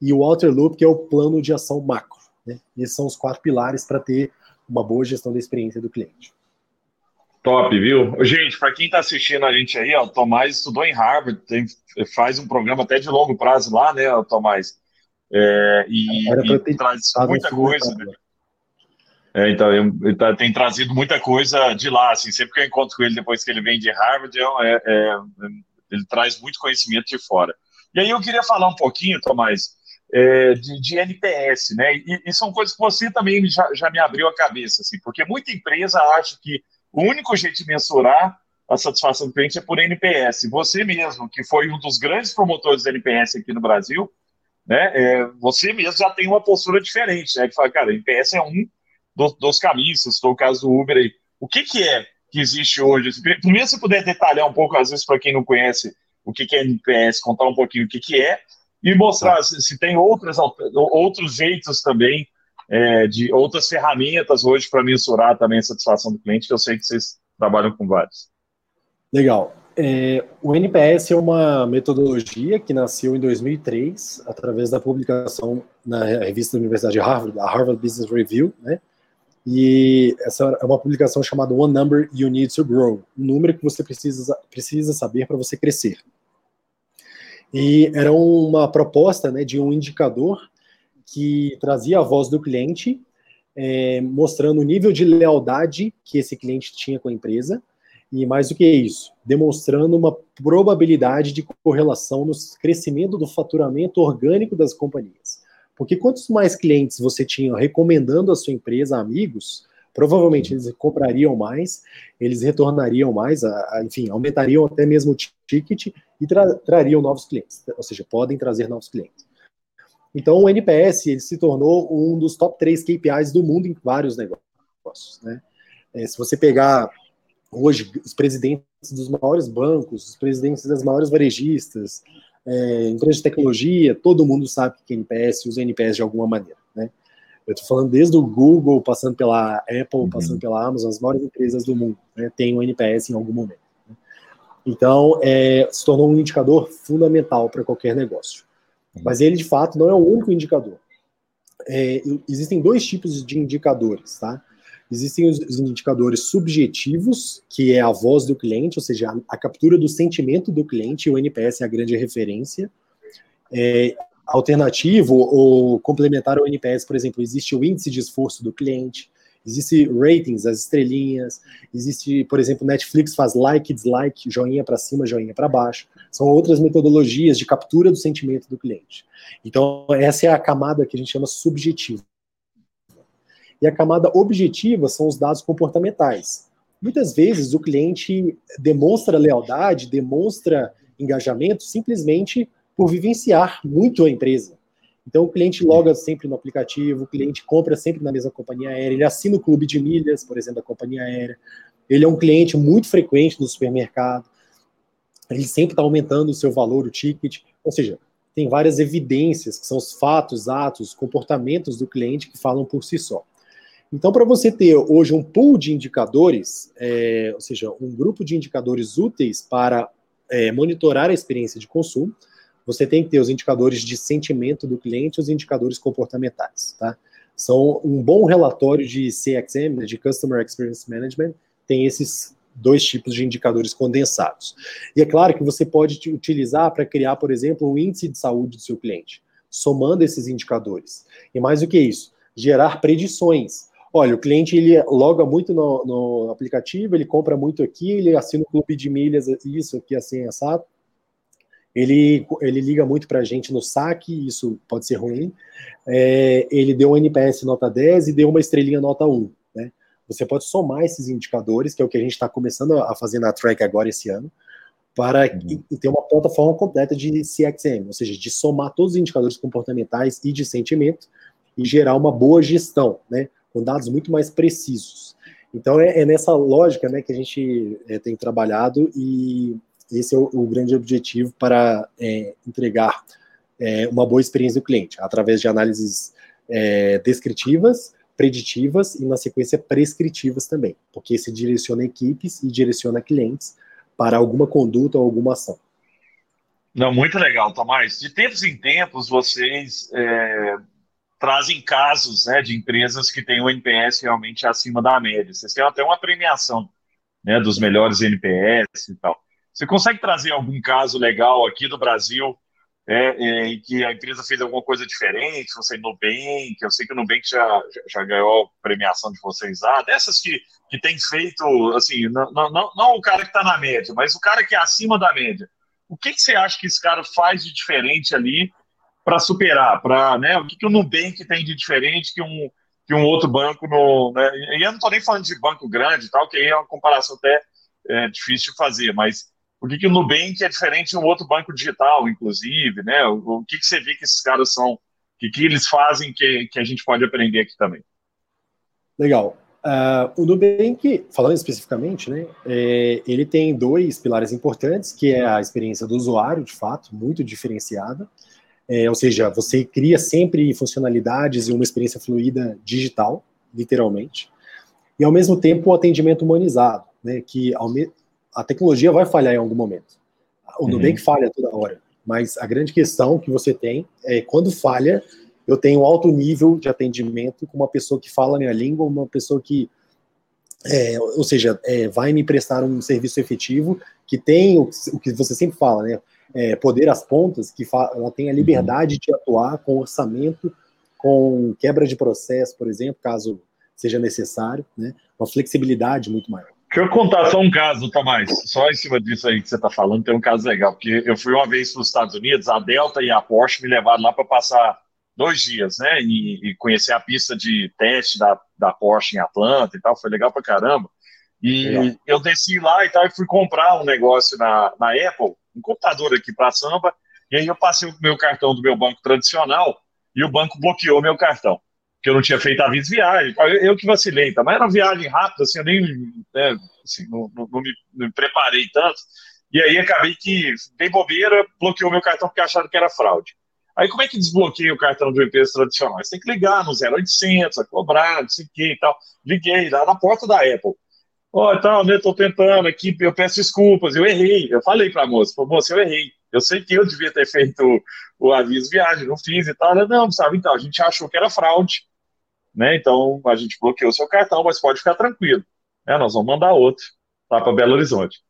e o outer loop, que é o plano de ação macro. Né? Esses são os quatro pilares para ter uma boa gestão da experiência do cliente. Top, viu? Gente, para quem está assistindo a gente aí, ó, o Tomás estudou em Harvard, tem, faz um programa até de longo prazo lá, né, Tomás? É, e, e traz muita coisa. Né? É, então, ele tá, tem trazido muita coisa de lá, assim, sempre que eu encontro com ele depois que ele vem de Harvard, é, é, ele traz muito conhecimento de fora. E aí eu queria falar um pouquinho, Tomás, é, de, de, NPS, né? E, e, são coisas que você também já, já me abriu a cabeça, assim, porque muita empresa acha que o único jeito de mensurar a satisfação do cliente é por NPS. Você mesmo, que foi um dos grandes promotores do NPS aqui no Brasil, né, é, você mesmo já tem uma postura diferente, né, que fala, cara, NPS é um dos, dos caminhos, estou o caso do Uber aí. O que, que é que existe hoje? Primeiro, se puder detalhar um pouco, às vezes, para quem não conhece o que, que é NPS, contar um pouquinho o que, que é, e mostrar se, se tem outras, outros jeitos também é, de outras ferramentas hoje para mensurar também a satisfação do cliente, que eu sei que vocês trabalham com vários. Legal. É, o NPS é uma metodologia que nasceu em 2003 através da publicação na revista da Universidade de Harvard, a Harvard Business Review, né? E essa é uma publicação chamada One Number You Need to Grow, um número que você precisa, precisa saber para você crescer. E era uma proposta né, de um indicador que trazia a voz do cliente, é, mostrando o nível de lealdade que esse cliente tinha com a empresa, e mais do que isso, demonstrando uma probabilidade de correlação no crescimento do faturamento orgânico das companhias. Porque quantos mais clientes você tinha recomendando a sua empresa a amigos, provavelmente eles comprariam mais, eles retornariam mais, enfim, aumentariam até mesmo o ticket e tra trariam novos clientes, ou seja, podem trazer novos clientes. Então, o NPS ele se tornou um dos top 3 KPIs do mundo em vários negócios. Né? É, se você pegar hoje os presidentes dos maiores bancos, os presidentes das maiores varejistas, é, empresas de tecnologia, todo mundo sabe que NPS usa NPS de alguma maneira. Né? Eu estou falando desde o Google, passando pela Apple, uhum. passando pela Amazon, as maiores empresas do mundo né, têm o NPS em algum momento. Né? Então, é, se tornou um indicador fundamental para qualquer negócio. Mas ele, de fato, não é o único indicador. É, existem dois tipos de indicadores, tá? Existem os, indicadores subjetivos, que é a voz do cliente, ou seja, a, a, captura do sentimento do cliente, e o NPS é a grande referência. É, alternativo ou complementar ao NPS, por exemplo, existe o índice de esforço do cliente, existe ratings, as estrelinhas, existe, por exemplo, Netflix faz like, dislike, joinha para cima, joinha para baixo. São outras metodologias de captura do sentimento do cliente. Então, essa é a camada que a gente chama subjetiva. E a camada objetiva são os dados comportamentais. Muitas vezes o cliente demonstra lealdade, demonstra engajamento simplesmente por vivenciar muito a empresa. Então, o cliente loga sempre no aplicativo, o cliente compra sempre na mesma companhia aérea, ele assina o clube de milhas, por exemplo, da companhia aérea. Ele é um cliente muito frequente no supermercado. Ele sempre está aumentando o seu valor, o ticket. Ou seja, tem várias evidências, que são os fatos, atos, comportamentos do cliente que falam por si só. Então, para você ter hoje um pool de indicadores, é, ou seja, um grupo de indicadores úteis para é, monitorar a experiência de consumo, você tem que ter os indicadores de sentimento do cliente os indicadores comportamentais, tá? São um bom relatório de CXM, né, de Customer Experience Management, tem esses dois tipos de indicadores condensados. E é claro que você pode utilizar para criar, por exemplo, um índice de saúde do seu cliente, somando esses indicadores. E mais do que isso, gerar predições. Olha, o cliente ele loga muito no, no aplicativo, ele compra muito aqui, ele assina o clube de milhas, isso aqui assim, assado ele, ele liga muito para a gente no saque, isso pode ser ruim. É, ele deu um NPS nota 10 e deu uma estrelinha nota 1. Né? Você pode somar esses indicadores, que é o que a gente está começando a fazer na Track agora esse ano, para uhum. ter uma plataforma completa de CXM, ou seja, de somar todos os indicadores comportamentais e de sentimento e gerar uma boa gestão, né, com dados muito mais precisos. Então é, é nessa lógica né, que a gente é, tem trabalhado e esse é o, o grande objetivo para é, entregar é, uma boa experiência do cliente, através de análises é, descritivas, preditivas e, na sequência, prescritivas também, porque se direciona equipes e direciona clientes para alguma conduta ou alguma ação. Não, muito legal, Tomás. De tempos em tempos, vocês é, trazem casos né, de empresas que têm o NPS realmente acima da média. Vocês têm até uma premiação né, dos melhores NPS e tal. Você consegue trazer algum caso legal aqui do Brasil é, é, em que a empresa fez alguma coisa diferente? Sei, Nubank, eu sei que o Nubank já, já, ganhou a premiação de vocês lá, dessas que, que tem feito, assim, não, não, não o cara que está na média, mas o cara que é acima da média. O que, que você acha que esse cara faz de diferente ali para superar? Pra, né, o que, que o Nubank tem de diferente que um, que um outro banco no. Né, e eu não estou nem falando de banco grande tal, que aí é uma comparação até é, difícil de fazer, mas o que, que o Nubank é diferente de um outro banco digital, inclusive, né? O, o que, que você vê que esses caras são, o que, que eles fazem que, que a gente pode aprender aqui também? Legal. Uh, o Nubank, falando especificamente, né, é, ele tem dois pilares importantes, que é a experiência do usuário, de fato, muito diferenciada, é, ou seja, você cria sempre funcionalidades e uma experiência fluida digital, literalmente, e ao mesmo tempo o atendimento humanizado, né, que a tecnologia vai falhar em algum momento. O Nubank uhum. falha toda hora, mas a grande questão que você tem é quando falha, eu tenho alto nível de atendimento com uma pessoa que fala a minha língua, uma pessoa que, é, ou seja, é, vai me prestar um serviço efetivo, que tem o, o que você sempre fala, né? É, poder às pontas, que ela tem a uhum. liberdade de atuar com orçamento, com quebra de processo, por exemplo, caso seja necessário, né? Uma flexibilidade muito maior. Deixa eu contar só um caso, Tomás. Só em cima disso aí que você está falando, tem um caso legal. Porque eu fui uma vez para os Estados Unidos, a Delta e a Porsche me levaram lá para passar dois dias, né? E, e, conhecer a pista de teste da, da Porsche em Atlanta e tal. Foi legal para caramba. E legal. eu desci lá e tal, e fui comprar um negócio na, na Apple, um computador aqui para samba. E aí eu passei o meu cartão do meu banco tradicional e o banco bloqueou meu cartão que eu não tinha feito aviso de viagem. Eu, eu que vacilei, tá? mas era uma viagem rápida, assim, eu nem né, assim, não, não, não, me, não, me, preparei tanto. E aí acabei que, bem bobeira, bloqueou meu cartão porque acharam que era fraude. Aí como é que desbloqueia o cartão de uma empresa tradicional? Você tem que ligar no 0800, a cobrar, não sei o que e tal. Liguei lá na porta da Apple. Ó, oh, então, eu tô tentando aqui, eu peço desculpas, eu errei. Eu falei pra moça, falei, moça, eu errei. Eu sei que eu devia ter feito o, aviso viagem, não fiz e tal. Ela, não, sabe, então, a gente achou que era fraude, né? Então, a gente bloqueou seu cartão, mas pode ficar tranquilo. É, nós vamos mandar outro, tá, para Belo Horizonte.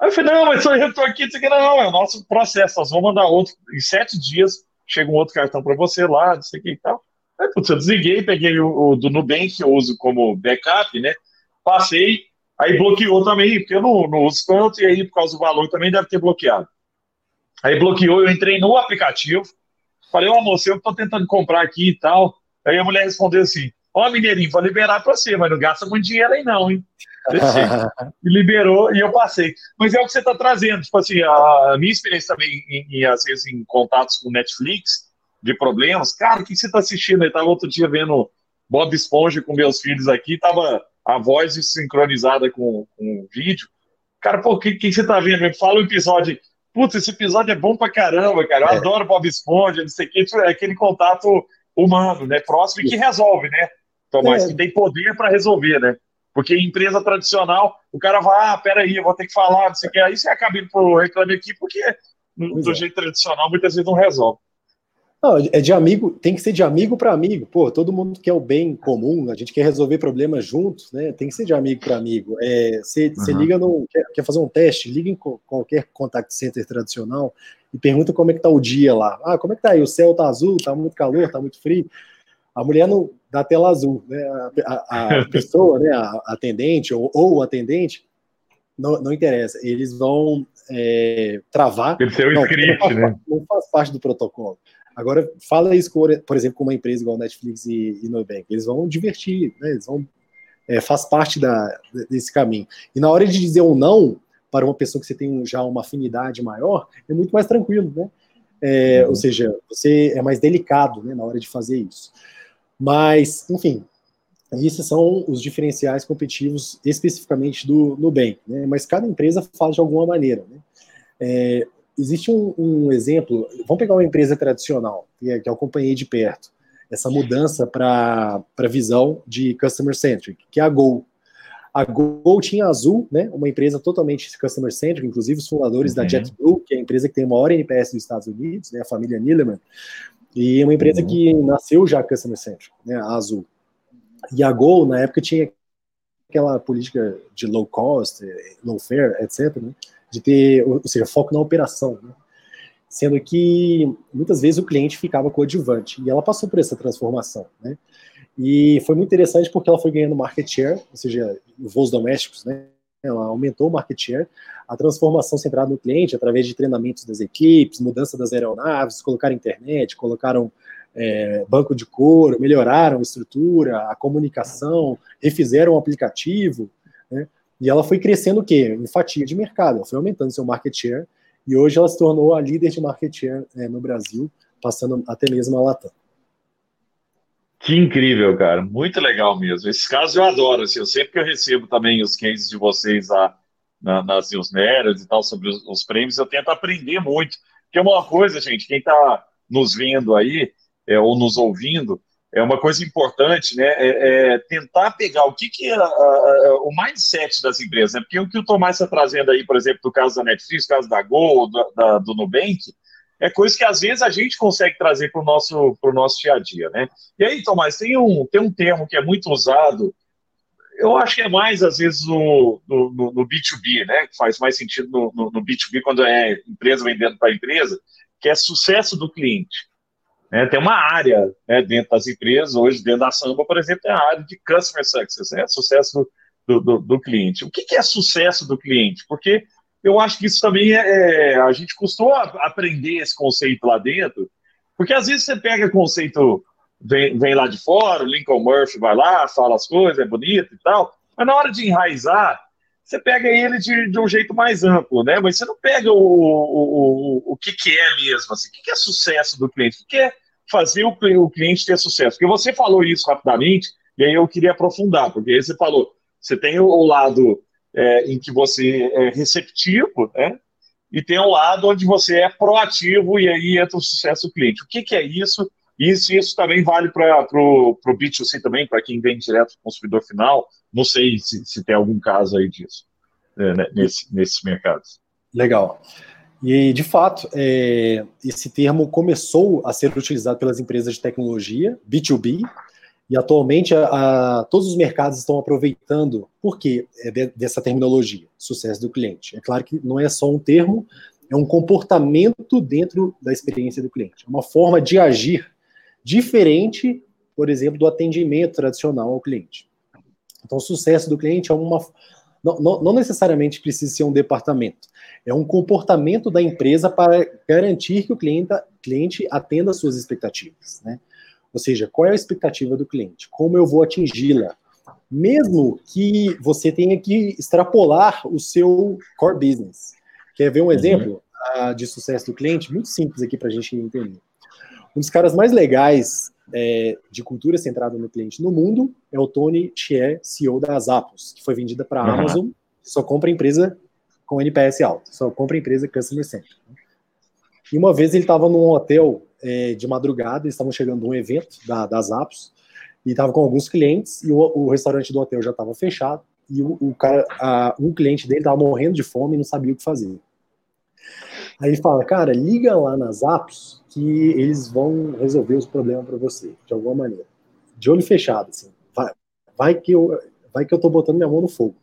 Aí eu falei, não, mas eu estou aqui, aqui não, é o nosso processo, nós vamos mandar outro. Em sete dias, chega um outro cartão para você lá, não sei o que e tal. Aí, putz, eu desliguei, peguei o, o do Nubank, que eu uso como backup, né? Passei, Aí bloqueou também, porque eu não, não uso tanto, e aí por causa do valor também deve ter bloqueado. Aí bloqueou, eu entrei no aplicativo, falei, ô moço, eu tô tentando comprar aqui e tal. Aí a mulher respondeu assim, ó oh, mineirinho, vou liberar pra você, mas não gasta muito dinheiro aí não, hein? <laughs> e liberou e eu passei. Mas é o que você está trazendo, tipo assim, a minha experiência também, em, em, às vezes, em contatos com Netflix, de problemas, cara, o que você está assistindo? Eu estava outro dia vendo Bob Esponja com meus filhos aqui, tava a voz sincronizada com, com o vídeo. Cara, pô, o que, que você tá vendo? Fala o um episódio. Putz, esse episódio é bom pra caramba, cara. Eu é. adoro Bob Esponja, não sei o que. É aquele contato humano, né? Próximo e que resolve, né? Tomás, é. que tem poder para resolver, né? Porque em empresa tradicional, o cara vai, ah, peraí, eu vou ter que falar, não sei o que. Aí você acaba indo pro reclame aqui, porque do é. jeito tradicional muitas vezes não resolve. Não, é de amigo, tem que ser de amigo para amigo. Pô, todo mundo quer o bem comum, a gente quer resolver problemas juntos, né? Tem que ser de amigo para amigo. É, você uhum. liga no. Quer, quer, fazer um teste, liga em qualquer contact center tradicional e pergunta como é que tá o dia lá. Ah, como é que tá aí? O céu tá azul, tá muito calor, tá muito frio. A mulher não dá tela azul, né? A, a, a <laughs> pessoa, né? A atendente ou, ou o atendente, não, não interessa. Eles vão é, travar. Deve ser o não, script, não faz, né? Não faz parte do protocolo. Agora, fala isso, por exemplo, com uma empresa igual Netflix e, e Nubank. Eles vão divertir, né? Eles vão. É, faz parte da, desse caminho. E na hora de dizer um não para uma pessoa que você tem já uma afinidade maior, é muito mais tranquilo, né? É, uhum. Ou seja, você é mais delicado né, na hora de fazer isso. Mas, enfim, esses são os diferenciais competitivos especificamente do Nubank, né? Mas cada empresa faz de alguma maneira, né? É, existe um, um, exemplo, vamos pegar uma empresa tradicional, que, é, que eu acompanhei de perto, essa mudança para a visão de customer centric, que é a Gol. A Gol tinha Azul, né, uma empresa totalmente customer centric, inclusive os fundadores uhum. da JetBlue, que é a empresa que tem o maior NPS dos Estados Unidos, né, a família Nilleman, e uma empresa uhum. que nasceu já customer centric, né, a Azul. E a Gol, na época, tinha aquela política de low cost, low fare, etc., né, de ter, ou seja, foco na operação, né? sendo que muitas vezes o cliente ficava coadjuvante, e ela passou por essa transformação, né? E foi muito interessante porque ela foi ganhando market share, ou seja, voos domésticos, né? Ela aumentou o market share, a transformação centrada no cliente através de treinamentos das equipes, mudança das aeronaves, colocaram internet, colocaram é, banco de couro, melhoraram a estrutura, a comunicação, refizeram o aplicativo, né? E ela foi crescendo o quê? Em fatia de mercado, ela foi aumentando seu market share, e hoje ela se tornou a líder de market share é, no Brasil, passando até mesmo a Latam. Que incrível, cara. Muito legal mesmo. Esses casos eu adoro. Assim, eu sempre que eu recebo também os cases de vocês lá na, nas newsletters e tal sobre os, os, prêmios, eu tento aprender muito. Porque é uma coisa, gente, quem está nos vendo aí é, ou nos ouvindo, é uma coisa importante, né? É, é tentar pegar o que, que é a, a, o mindset das empresas, né? Porque o que o Tomás está trazendo aí, por exemplo, do caso da Netflix, do caso da Gol, da, do Nubank, é coisa que às vezes a gente consegue trazer para o nosso, nosso dia a dia, né? E aí, Tomás, tem um, tem um termo que é muito usado, eu acho que é mais, às vezes, no, no, no B2B, né? Que faz mais sentido no, no, no B2B, quando é empresa vendendo para empresa, que é sucesso do cliente. Né? Tem uma área né, dentro das empresas, hoje dentro da Samba, por exemplo, tem a área de Customer Success, né? sucesso do, do, do cliente. O que, que, é sucesso do cliente? Porque eu acho que isso também é. é a gente custou aprender esse conceito lá dentro, porque às vezes você pega conceito, vem, vem lá de fora, o Lincoln Murphy vai lá, fala as coisas, é bonito e tal, mas na hora de enraizar, você pega ele de, de, um jeito mais amplo, né? Mas você não pega o, o, o, o que, que é mesmo, assim, o que, que é sucesso do cliente, o que é fazer o, o cliente ter sucesso. Porque você falou isso rapidamente, e aí eu queria aprofundar, porque aí você falou, você tem o, lado é, em que você é receptivo, né? E tem o lado onde você é proativo e aí entra o sucesso do cliente. O que, que é isso Isso, isso também vale para o B2C também, para quem vende direto para o consumidor final. Não sei se, se tem algum caso aí disso, é, né, nesse, nesses mercados. Legal. E, de fato, é, esse termo começou a ser utilizado pelas empresas de tecnologia, B2B, e atualmente a, a, todos os mercados estão aproveitando, por quê é de, dessa terminologia, sucesso do cliente? É claro que não é só um termo, é um comportamento dentro da experiência do cliente, é uma forma de agir diferente, por exemplo, do atendimento tradicional ao cliente. Então, o sucesso do cliente é uma. Não, não, não, necessariamente precisa ser um departamento, é um comportamento da empresa para garantir que o cliente, cliente atenda às suas expectativas. Né? Ou seja, qual é a expectativa do cliente? Como eu vou atingi-la? Mesmo que você tenha que extrapolar o seu core business. Quer ver um uhum. exemplo uh, de sucesso do cliente? Muito simples aqui para a gente entender. Um dos caras mais legais é, de cultura centrada no cliente no mundo é o Tony Xie, CEO da Zappos, que foi vendida para a uhum. Amazon, só compra empresa com NPS alto, só compra empresa customer centric. E uma vez ele estava num hotel é, de madrugada, eles estavam chegando um evento da, da Zappos, e estava com alguns clientes, e o, o, restaurante do hotel já estava fechado, e o, o cara, a, um cliente dele estava morrendo de fome e não sabia o que fazer. Aí ele fala, cara, liga lá nas apps que eles vão resolver os problemas para você, de alguma maneira. De olho fechado, assim. Vai, vai, que eu, vai que eu tô botando minha mão no fogo.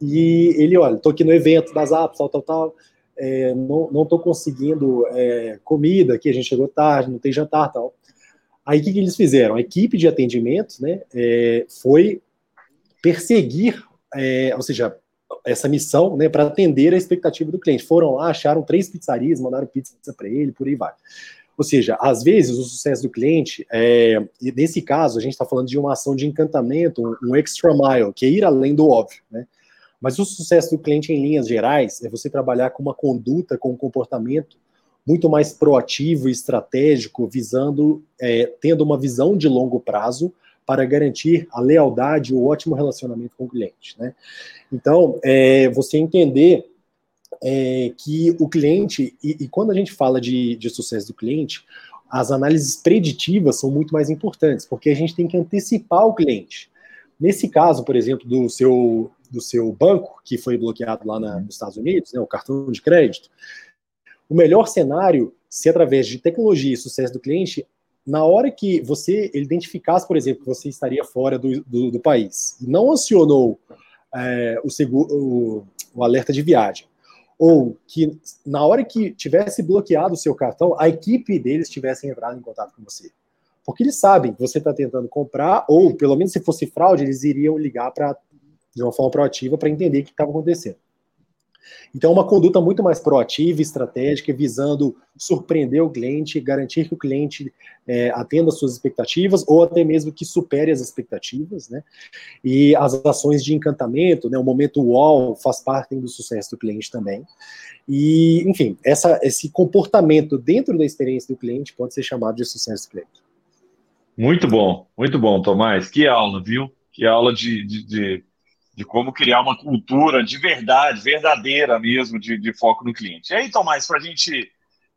E ele, olha, tô aqui no evento das apps, tal, tal, tal. É, não, não tô conseguindo é, comida aqui, a gente chegou tarde, não tem jantar, tal. Aí o que, que eles fizeram? A equipe de atendimento, né, é, foi perseguir, é, ou seja, essa missão né, para atender a expectativa do cliente. Foram lá, acharam três pizzarias, mandaram pizza para ele, por aí vai. Ou seja, às vezes o sucesso do cliente, é, nesse caso, a gente está falando de uma ação de encantamento, um, um, extra mile, que é ir além do óbvio, né? Mas o sucesso do cliente, em linhas gerais, é você trabalhar com uma conduta, com um comportamento muito mais proativo e estratégico, visando, é, tendo uma visão de longo prazo, para garantir a lealdade e o ótimo relacionamento com o cliente. Né? Então, é, você entender é, que o cliente, e, e, quando a gente fala de, de sucesso do cliente, as análises preditivas são muito mais importantes, porque a gente tem que antecipar o cliente. Nesse caso, por exemplo, do seu, do seu banco, que foi bloqueado lá na, nos Estados Unidos, né, o cartão de crédito, o melhor cenário, se através de tecnologia e sucesso do cliente, na hora que você identificasse, por exemplo, que você estaria fora do, do, do país não acionou é, o, seguro, o, o alerta de viagem, ou que na hora que tivesse bloqueado o seu cartão, a equipe deles tivesse entrado em contato com você. Porque eles sabem que você está tentando comprar, ou pelo menos se fosse fraude, eles iriam ligar para de uma forma proativa para entender o que estava acontecendo. Então, uma conduta muito mais proativa, estratégica, visando surpreender o cliente, garantir que o cliente é, atenda às suas expectativas ou até mesmo que supere as expectativas, né? E as ações de encantamento, né? O momento wall faz parte do sucesso do cliente também. E, enfim, essa, esse comportamento dentro da experiência do cliente pode ser chamado de sucesso do cliente. Muito bom, muito bom, Tomás. Que aula, viu? Que aula de, de, de de como criar uma cultura de verdade, verdadeira mesmo, de, de foco no cliente. E aí, Tomás, para a gente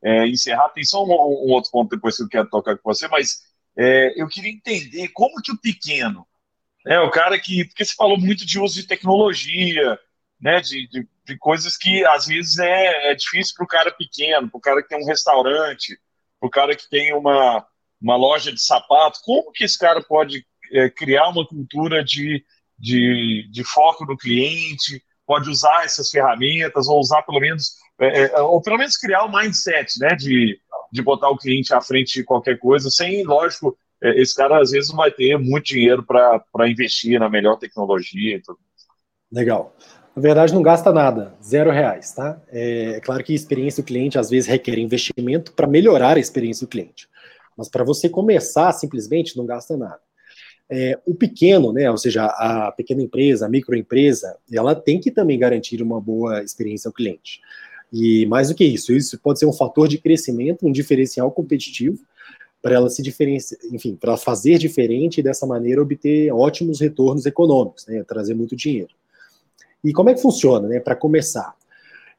é, encerrar, tem só um, um, outro ponto depois que eu quero tocar com você, mas é, eu queria entender como que o pequeno, né, o cara que, porque você falou muito de uso de tecnologia, né, de, de, de coisas que às vezes é, é difícil para o cara pequeno, para o cara que tem um restaurante, para o cara que tem uma, uma loja de sapato, como que esse cara pode é, criar uma cultura de de, de foco no cliente, pode usar essas ferramentas, ou usar pelo menos, é, é, ou pelo menos criar o um mindset, né, de, de botar o cliente à frente de qualquer coisa, sem, lógico, é, esse cara às vezes não vai ter muito dinheiro para investir na melhor tecnologia e tudo. Legal. Na verdade, não gasta nada, zero reais, tá? É, é claro que a experiência do cliente às vezes requer investimento para melhorar a experiência do cliente. Mas para você começar, simplesmente, não gasta nada. É, o pequeno, né, ou seja, a pequena empresa, a microempresa, ela tem que também garantir uma boa experiência ao cliente. E mais do que isso, isso pode ser um fator de crescimento, um diferencial competitivo para ela se diferenciar, enfim, para fazer diferente e dessa maneira obter ótimos retornos econômicos, né, trazer muito dinheiro. E como é que funciona, né? Para começar,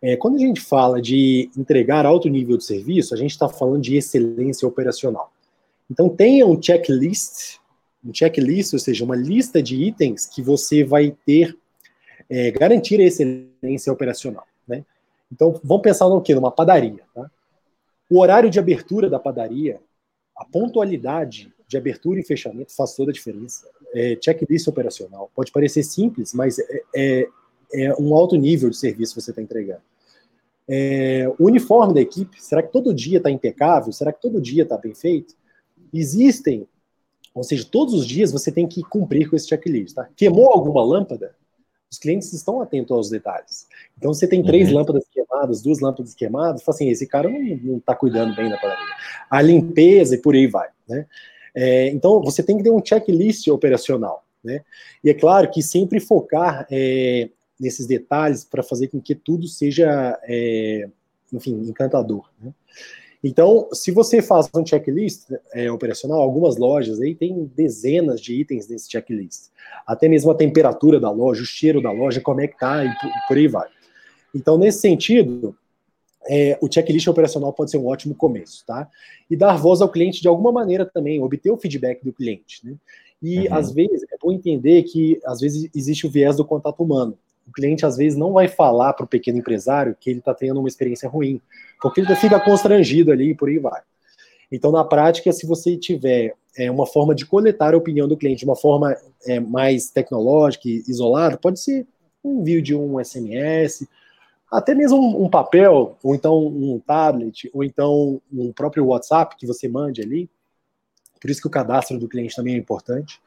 é, quando a gente fala de entregar alto nível de serviço, a gente está falando de excelência operacional. Então tenha um checklist, um checklist, ou seja, uma lista de itens que você vai ter, é, garantir a excelência operacional. Né? Então vamos pensar no que? Numa padaria. Tá? O horário de abertura da padaria, a pontualidade de abertura e fechamento faz toda a diferença. É, checklist operacional. Pode parecer simples, mas é, é, é um alto nível de serviço que você está entregando. É, o uniforme da equipe, será que todo dia está impecável? Será que todo dia está bem feito? Existem, ou seja, todos os dias você tem que cumprir com esse checklist. Tá? Queimou alguma lâmpada? Os clientes estão atentos aos detalhes. Então, você tem três uhum. lâmpadas queimadas, duas lâmpadas queimadas, fala assim, esse cara não está cuidando bem da padaria. A limpeza e por aí vai. Né? É, então, você tem que ter um checklist operacional. Né? E é claro que sempre focar é, nesses detalhes para fazer com que tudo seja, é, enfim, encantador. Né? Então, se você faz um checklist é, operacional, algumas lojas aí tem dezenas de itens nesse checklist. Até mesmo a temperatura da loja, o cheiro da loja, como é que tá e por, por aí vai. Então, nesse sentido, é, o checklist operacional pode ser um ótimo começo, tá? E dar voz ao cliente de alguma maneira também, obter o feedback do cliente, né? E uhum. às vezes é bom entender que às vezes existe o viés do contato humano o cliente às vezes não vai falar para o pequeno empresário que ele está tendo uma experiência ruim, porque ele fica constrangido ali e por aí vai. Então, na prática, se você tiver é, uma forma de coletar a opinião do cliente de uma forma é, mais tecnológica e isolada, pode ser um envio de um SMS, até mesmo um, um, papel, ou então um tablet, ou então um próprio WhatsApp que você mande ali. Por isso que o cadastro do cliente também é importante.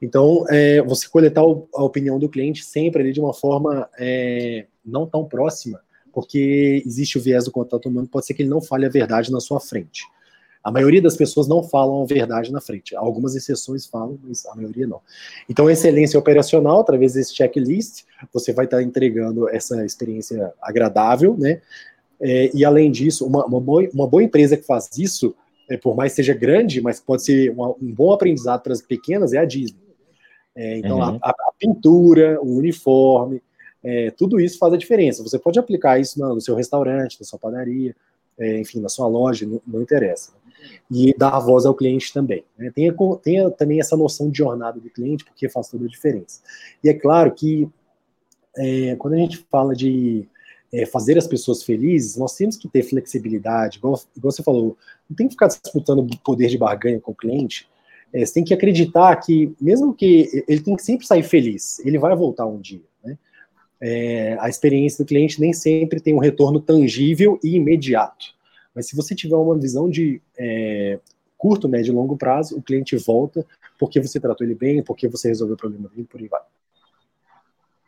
Então, é, você coletar a opinião do cliente sempre ali de uma forma é, não tão próxima, porque existe o viés do contato humano, pode ser que ele não fale a verdade na sua frente. A maioria das pessoas não falam a verdade na frente. Algumas exceções falam, mas a maioria não. Então, excelência operacional, através desse checklist, você vai estar entregando essa experiência agradável, né? É, e além disso, uma, uma, boa, uma boa empresa que faz isso, é, por mais seja grande, mas pode ser uma, um bom aprendizado para as pequenas, é a Disney. É, então, uhum. a, a, pintura, o uniforme, é, tudo isso faz a diferença. Você pode aplicar isso no, no seu restaurante, na sua padaria, é, enfim, na sua loja, não, não, interessa. E dar voz ao cliente também. Né? Tenha, tenha também essa noção de jornada do cliente, porque faz toda a diferença. E é claro que é, quando a gente fala de é, fazer as pessoas felizes, nós temos que ter flexibilidade, igual, igual você falou, não tem que ficar disputando poder de barganha com o cliente, é, você tem que acreditar que, mesmo que ele tem que sempre sair feliz, ele vai voltar um dia. Né? É, a experiência do cliente nem sempre tem um retorno tangível e imediato. Mas se você tiver uma visão de é, curto, médio e longo prazo, o cliente volta porque você tratou ele bem, porque você resolveu o problema dele, por aí vai.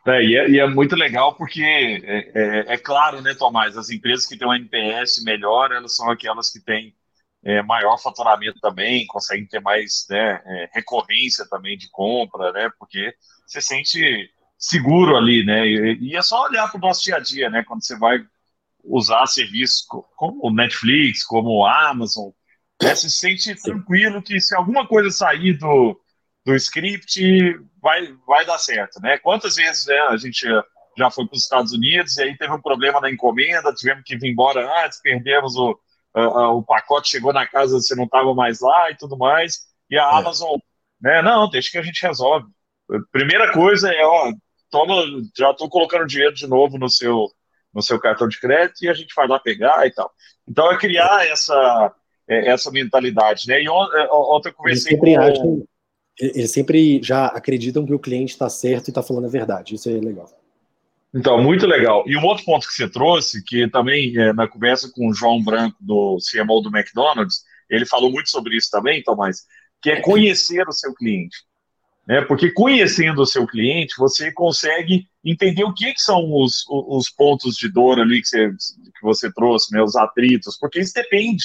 É, e, é, e, é, muito legal porque é, é, é, claro, né, Tomás, as empresas que têm um NPS melhor, elas são aquelas que têm é, maior faturamento também, conseguem ter mais né, é, recorrência também de compra, né? Porque você sente seguro ali, né? E, e é só olhar para o nosso dia a dia, né? Quando você vai usar serviços como o Netflix, como o Amazon, né, você se sente tranquilo que se alguma coisa sair do, do script, vai, vai dar certo, né? Quantas vezes né, a gente já foi para os Estados Unidos e aí teve um problema na encomenda, tivemos que vir embora antes, perdemos o, uh, o pacote chegou na casa, você não estava mais lá e tudo mais, e a é. Amazon, né, não, deixa que a gente resolve. Primeira coisa é, ó, toma, já estou colocando dinheiro de novo no seu, no seu cartão de crédito e a gente vai lá pegar e tal. Então é criar essa, é, essa mentalidade, né? E é, ontem eu conversei eles sempre com... Acham, eles sempre já acreditam que o cliente está certo e está falando a verdade, isso é legal. Então, muito legal. E um outro ponto que você trouxe, que também é, na conversa com o João Branco, do CMO do McDonald's, ele falou muito sobre isso também, Tomás, que é conhecer o seu cliente. Né? Porque conhecendo o seu cliente, você consegue entender o que, que são os, os pontos de dor ali que você, que você trouxe, né? os atritos, porque isso depende.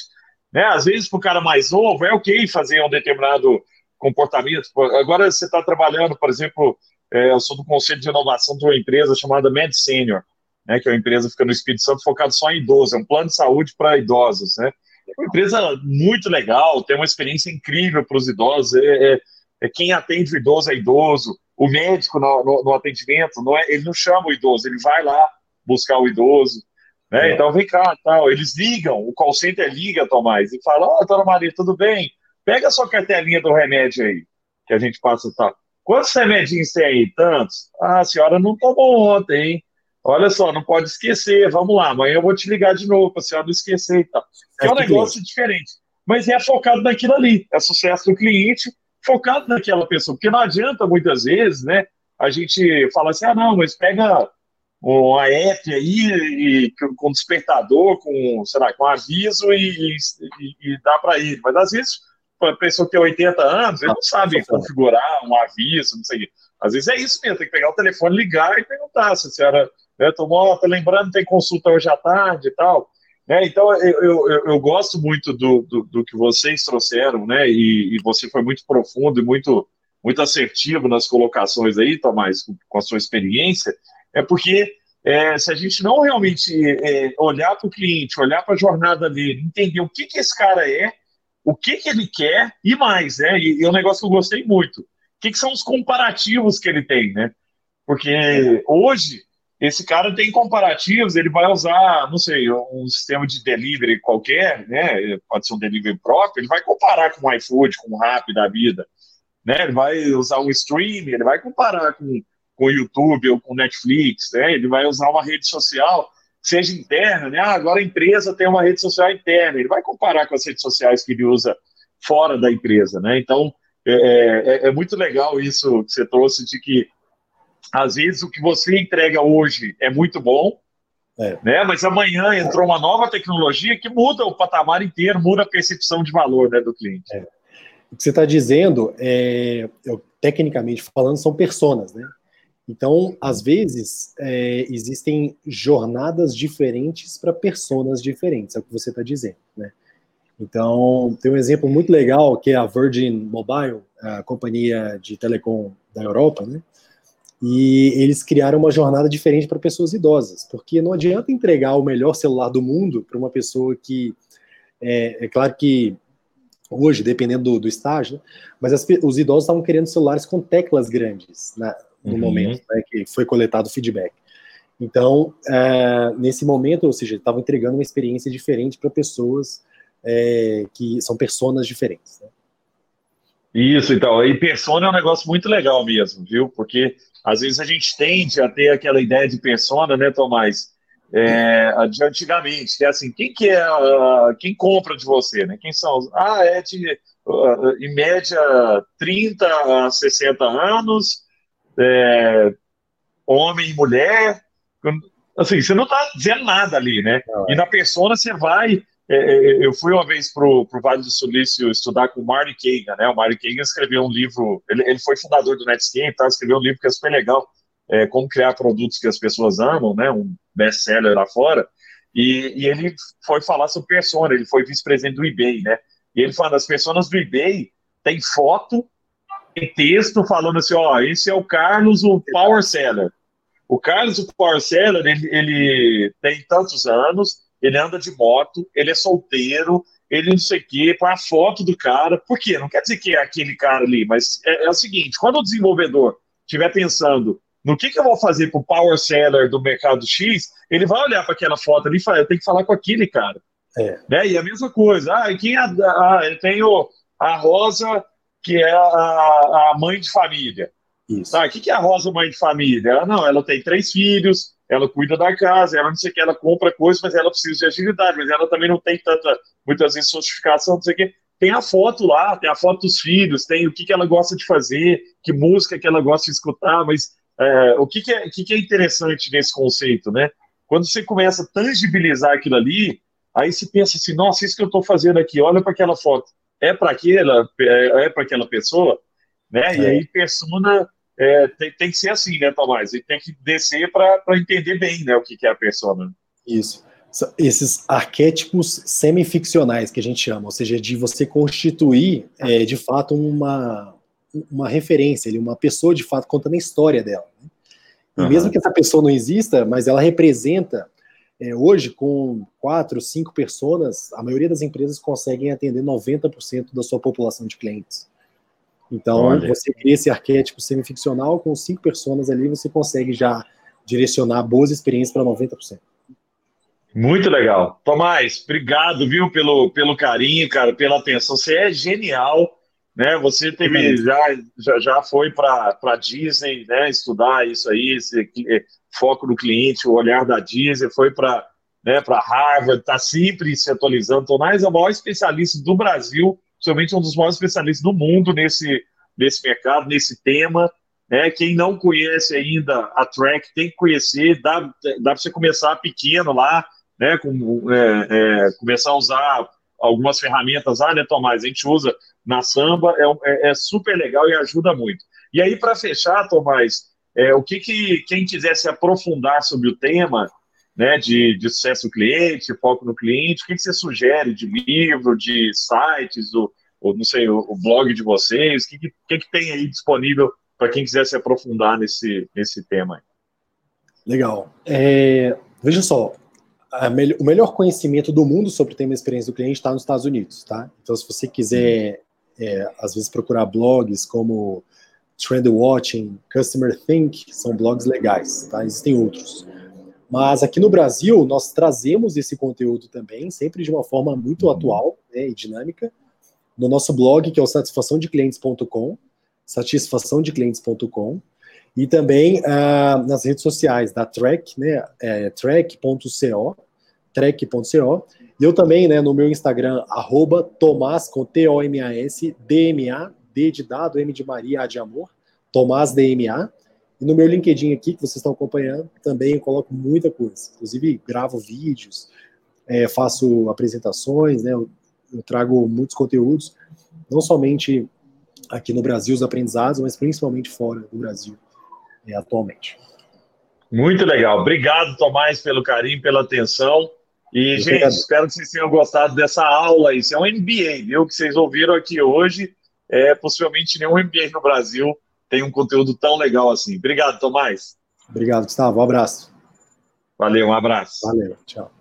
Né? Às vezes, para o cara mais novo, é ok fazer um determinado comportamento. Agora, você está trabalhando, por exemplo, é, eu sou do conselho de inovação de uma empresa chamada Med Senior, né, que é uma empresa que fica no Espírito Santo focada só em idosos, é um plano de saúde para idosos. Né? É uma empresa muito legal, tem uma experiência incrível para os idosos. É, é, é, quem atende o idoso é idoso, o médico no, no, no, atendimento, não é, ele não chama o idoso, ele vai lá buscar o idoso. Né? É. Então, vem cá, tal. eles ligam, o call center liga, Tomás, e fala: Ó, oh, dona Maria, tudo bem? pega a sua cartelinha do remédio aí, que a gente passa. Tá. Quantos remedinhos tem aí? Tantos? Ah, a senhora não tomou ontem, hein? Olha só, não pode esquecer. Vamos lá, amanhã eu vou te ligar de novo para a senhora não esquecer e tal. É, é um negócio diferente. Mas é focado naquilo ali. É sucesso do cliente, focado naquela pessoa. Porque não adianta muitas vezes, né? A gente fala assim, ah, não, mas pega uma app aí e, com despertador, com, sei lá, com aviso e, e, e dá para ir. Mas às vezes a pessoa que tem 80 anos, ele não sabe configurar um aviso, não sei. Às vezes é isso mesmo, tem que pegar o telefone, ligar e perguntar se a senhora né, tomou, tá lembrando, tem consulta hoje à tarde e tal. Né, então, eu, eu, eu gosto muito do, do, do, que vocês trouxeram, né, e, e, você foi muito profundo e muito, muito assertivo nas colocações aí, Tomás, com, com a sua experiência, é porque é, se a gente não realmente é, olhar para o cliente, olhar para a jornada dele, entender o que, que esse cara é, o que, que ele quer e mais, né? E, e é um negócio que eu gostei muito. O que, que são os comparativos que ele tem, né? Porque hoje esse cara tem comparativos, ele vai usar, não sei, um sistema de delivery qualquer, né? Pode ser um delivery próprio, ele vai comparar com o iFood, com o Rap da vida, né? Ele vai usar um stream, ele vai comparar com, com o YouTube ou com o Netflix, né? Ele vai usar uma rede social seja interna, né? Ah, agora a empresa tem uma rede social interna, ele vai comparar com as redes sociais que ele usa fora da empresa, né? Então, é, é, é muito legal isso que você trouxe de que às vezes o que você entrega hoje é muito bom, é. né? Mas amanhã entrou uma nova tecnologia que muda o patamar inteiro, muda a percepção de valor né, do cliente. É. O que você está dizendo, é, eu, tecnicamente falando, são personas, né? Então, às vezes, é, existem jornadas diferentes para personas diferentes, é o que você está dizendo, né? Então, tem um exemplo muito legal que é a Virgin Mobile, a companhia de telecom da Europa, né? E eles criaram uma jornada diferente para pessoas idosas, porque não adianta entregar o melhor celular do mundo para uma pessoa que. É, é, claro que hoje, dependendo do, do estágio, né? mas as, os idosos estavam querendo celulares com teclas grandes, né? No uhum. momento né, que foi coletado o feedback. Então, é, nesse momento, ou seja, estavam entregando uma experiência diferente para pessoas é, que são personas diferentes. Né? Isso, então. E persona é um negócio muito legal mesmo, viu? Porque às vezes a gente tende a ter aquela ideia de persona, né, Tomás? É, de antigamente, que é assim, quem que é, uh, quem compra de você, né? Quem são? Ah, é de, uh, em média, 30 a 60 anos, é, homem e mulher. Assim, você não está dizendo nada ali, né? Não, é. E na persona você vai. É, é eu fui uma vez para o Vale do Silício estudar com o Marty Kagan, né? O Marty Kagan escreveu um livro, ele, ele foi fundador do Netscape, tá? escreveu um livro que é super legal, é, como criar produtos que as pessoas amam, né? Um best-seller lá fora. E, e, ele foi falar sobre persona, ele foi vice-presidente do eBay, né? E ele fala, as pessoas do eBay tem foto texto falando assim, ó, esse é o Carlos, o Power Seller. O Carlos, o Power Seller, ele, ele tem tantos anos, ele anda de moto, ele é solteiro, ele não sei o quê, põe a foto do cara. Por quê? Não quer dizer que é aquele cara ali, mas é, é o seguinte, quando o desenvolvedor estiver pensando no que, que eu vou fazer para o Power Seller do mercado X, ele vai olhar para aquela foto ali e falar, eu tenho que falar com aquele cara. É. Né? E a mesma coisa, ah, quem é, ah, eu tenho a Rosa que é a, a mãe de família. Isso. Tá, o que, que é a Rosa mãe de família? Ela não, ela tem três filhos, ela cuida da casa, ela não sei o que, ela compra coisas, mas ela precisa de agilidade, mas ela também não tem tanta, muitas vezes, sofisticação, não sei o que. Tem a foto lá, tem a foto dos filhos, tem o que, que ela gosta de fazer, que música que ela gosta de escutar, mas é, o que, que, é, o que, que é interessante nesse conceito, né? Quando você começa a tangibilizar aquilo ali, aí você pensa assim, nossa, isso que eu estou fazendo aqui, olha para aquela foto é para aquela, é, é para aquela pessoa, né? É. E aí persona é, tem, tem, que ser assim, né, Tomás? E tem que descer para entender bem, né, o que, que é a persona. Isso. Esses arquétipos semificcionais que a gente chama, ou seja, de você constituir é, de fato uma, uma referência, uma pessoa de fato contando a história dela. Né? E uhum. mesmo que essa pessoa não exista, mas ela representa é, hoje, com quatro, cinco pessoas, a maioria das empresas conseguem atender 90% da sua população de clientes. Então, Olha. você cria esse arquétipo semificcional, com cinco pessoas ali, você consegue já direcionar boas experiências para 90%. Muito legal. Tomás, obrigado, viu, pelo, pelo carinho, cara, pela atenção. Você é genial, né? Você teve, já, já, já foi para Disney, né? Estudar isso aí, esse eh, foco no cliente, o olhar da Disney, foi para né, para Harvard, está sempre se atualizando. Tomás é o maior especialista do Brasil, principalmente um dos maiores especialistas do mundo nesse, nesse mercado, nesse tema. Né? Quem não conhece ainda a Track tem que conhecer, dá, dá para você começar pequeno lá, né? Com, é, é, começar a usar algumas ferramentas lá, né, Tomás? A gente usa na samba, é, é, é super legal e ajuda muito. E aí, para fechar, Tomás, é, o que, que quem quiser se aprofundar sobre o tema, né, de, de sucesso do cliente, foco no cliente, o que, que você sugere de livro, de sites, o, ou não sei, o, o blog de vocês, o que, que, que tem aí disponível para quem quiser se aprofundar nesse, nesse tema? Legal. É, veja só, me, o melhor conhecimento do mundo sobre tema experiência do cliente está nos Estados Unidos, tá? Então, se você quiser, é, às vezes, procurar blogs como Trend Watching, Customer Think, são blogs legais, tá? Existem outros. Mas aqui no Brasil, nós trazemos esse conteúdo também, sempre de uma forma muito atual né, e dinâmica, no nosso blog, que é o satisfaçãodeclientes.com, satisfaçãodeclientes.com, e também uh, nas redes sociais da Track, né, é, track.co, e eu também, né, no meu Instagram, arroba Tomás, com T-O-M-A-S, D-M-A, D de dado, M de Maria, A de amor, Tomás D-M-A, e no meu LinkedIn aqui, que vocês estão acompanhando, também eu coloco muita coisa. Inclusive, gravo vídeos, é, faço apresentações, né? Eu, eu, trago muitos conteúdos, não somente aqui no Brasil, os aprendizados, mas principalmente fora do Brasil, atualmente. Muito legal. Obrigado, Tomás, pelo carinho, pela atenção. E, gente, espero que vocês tenham gostado dessa aula. Isso é um MBA, viu? Que vocês ouviram aqui hoje. É possivelmente nenhum MBA no Brasil tem um conteúdo tão legal assim. Obrigado, Tomás. Obrigado, Gustavo. Um abraço. Valeu, um abraço. Valeu, tchau.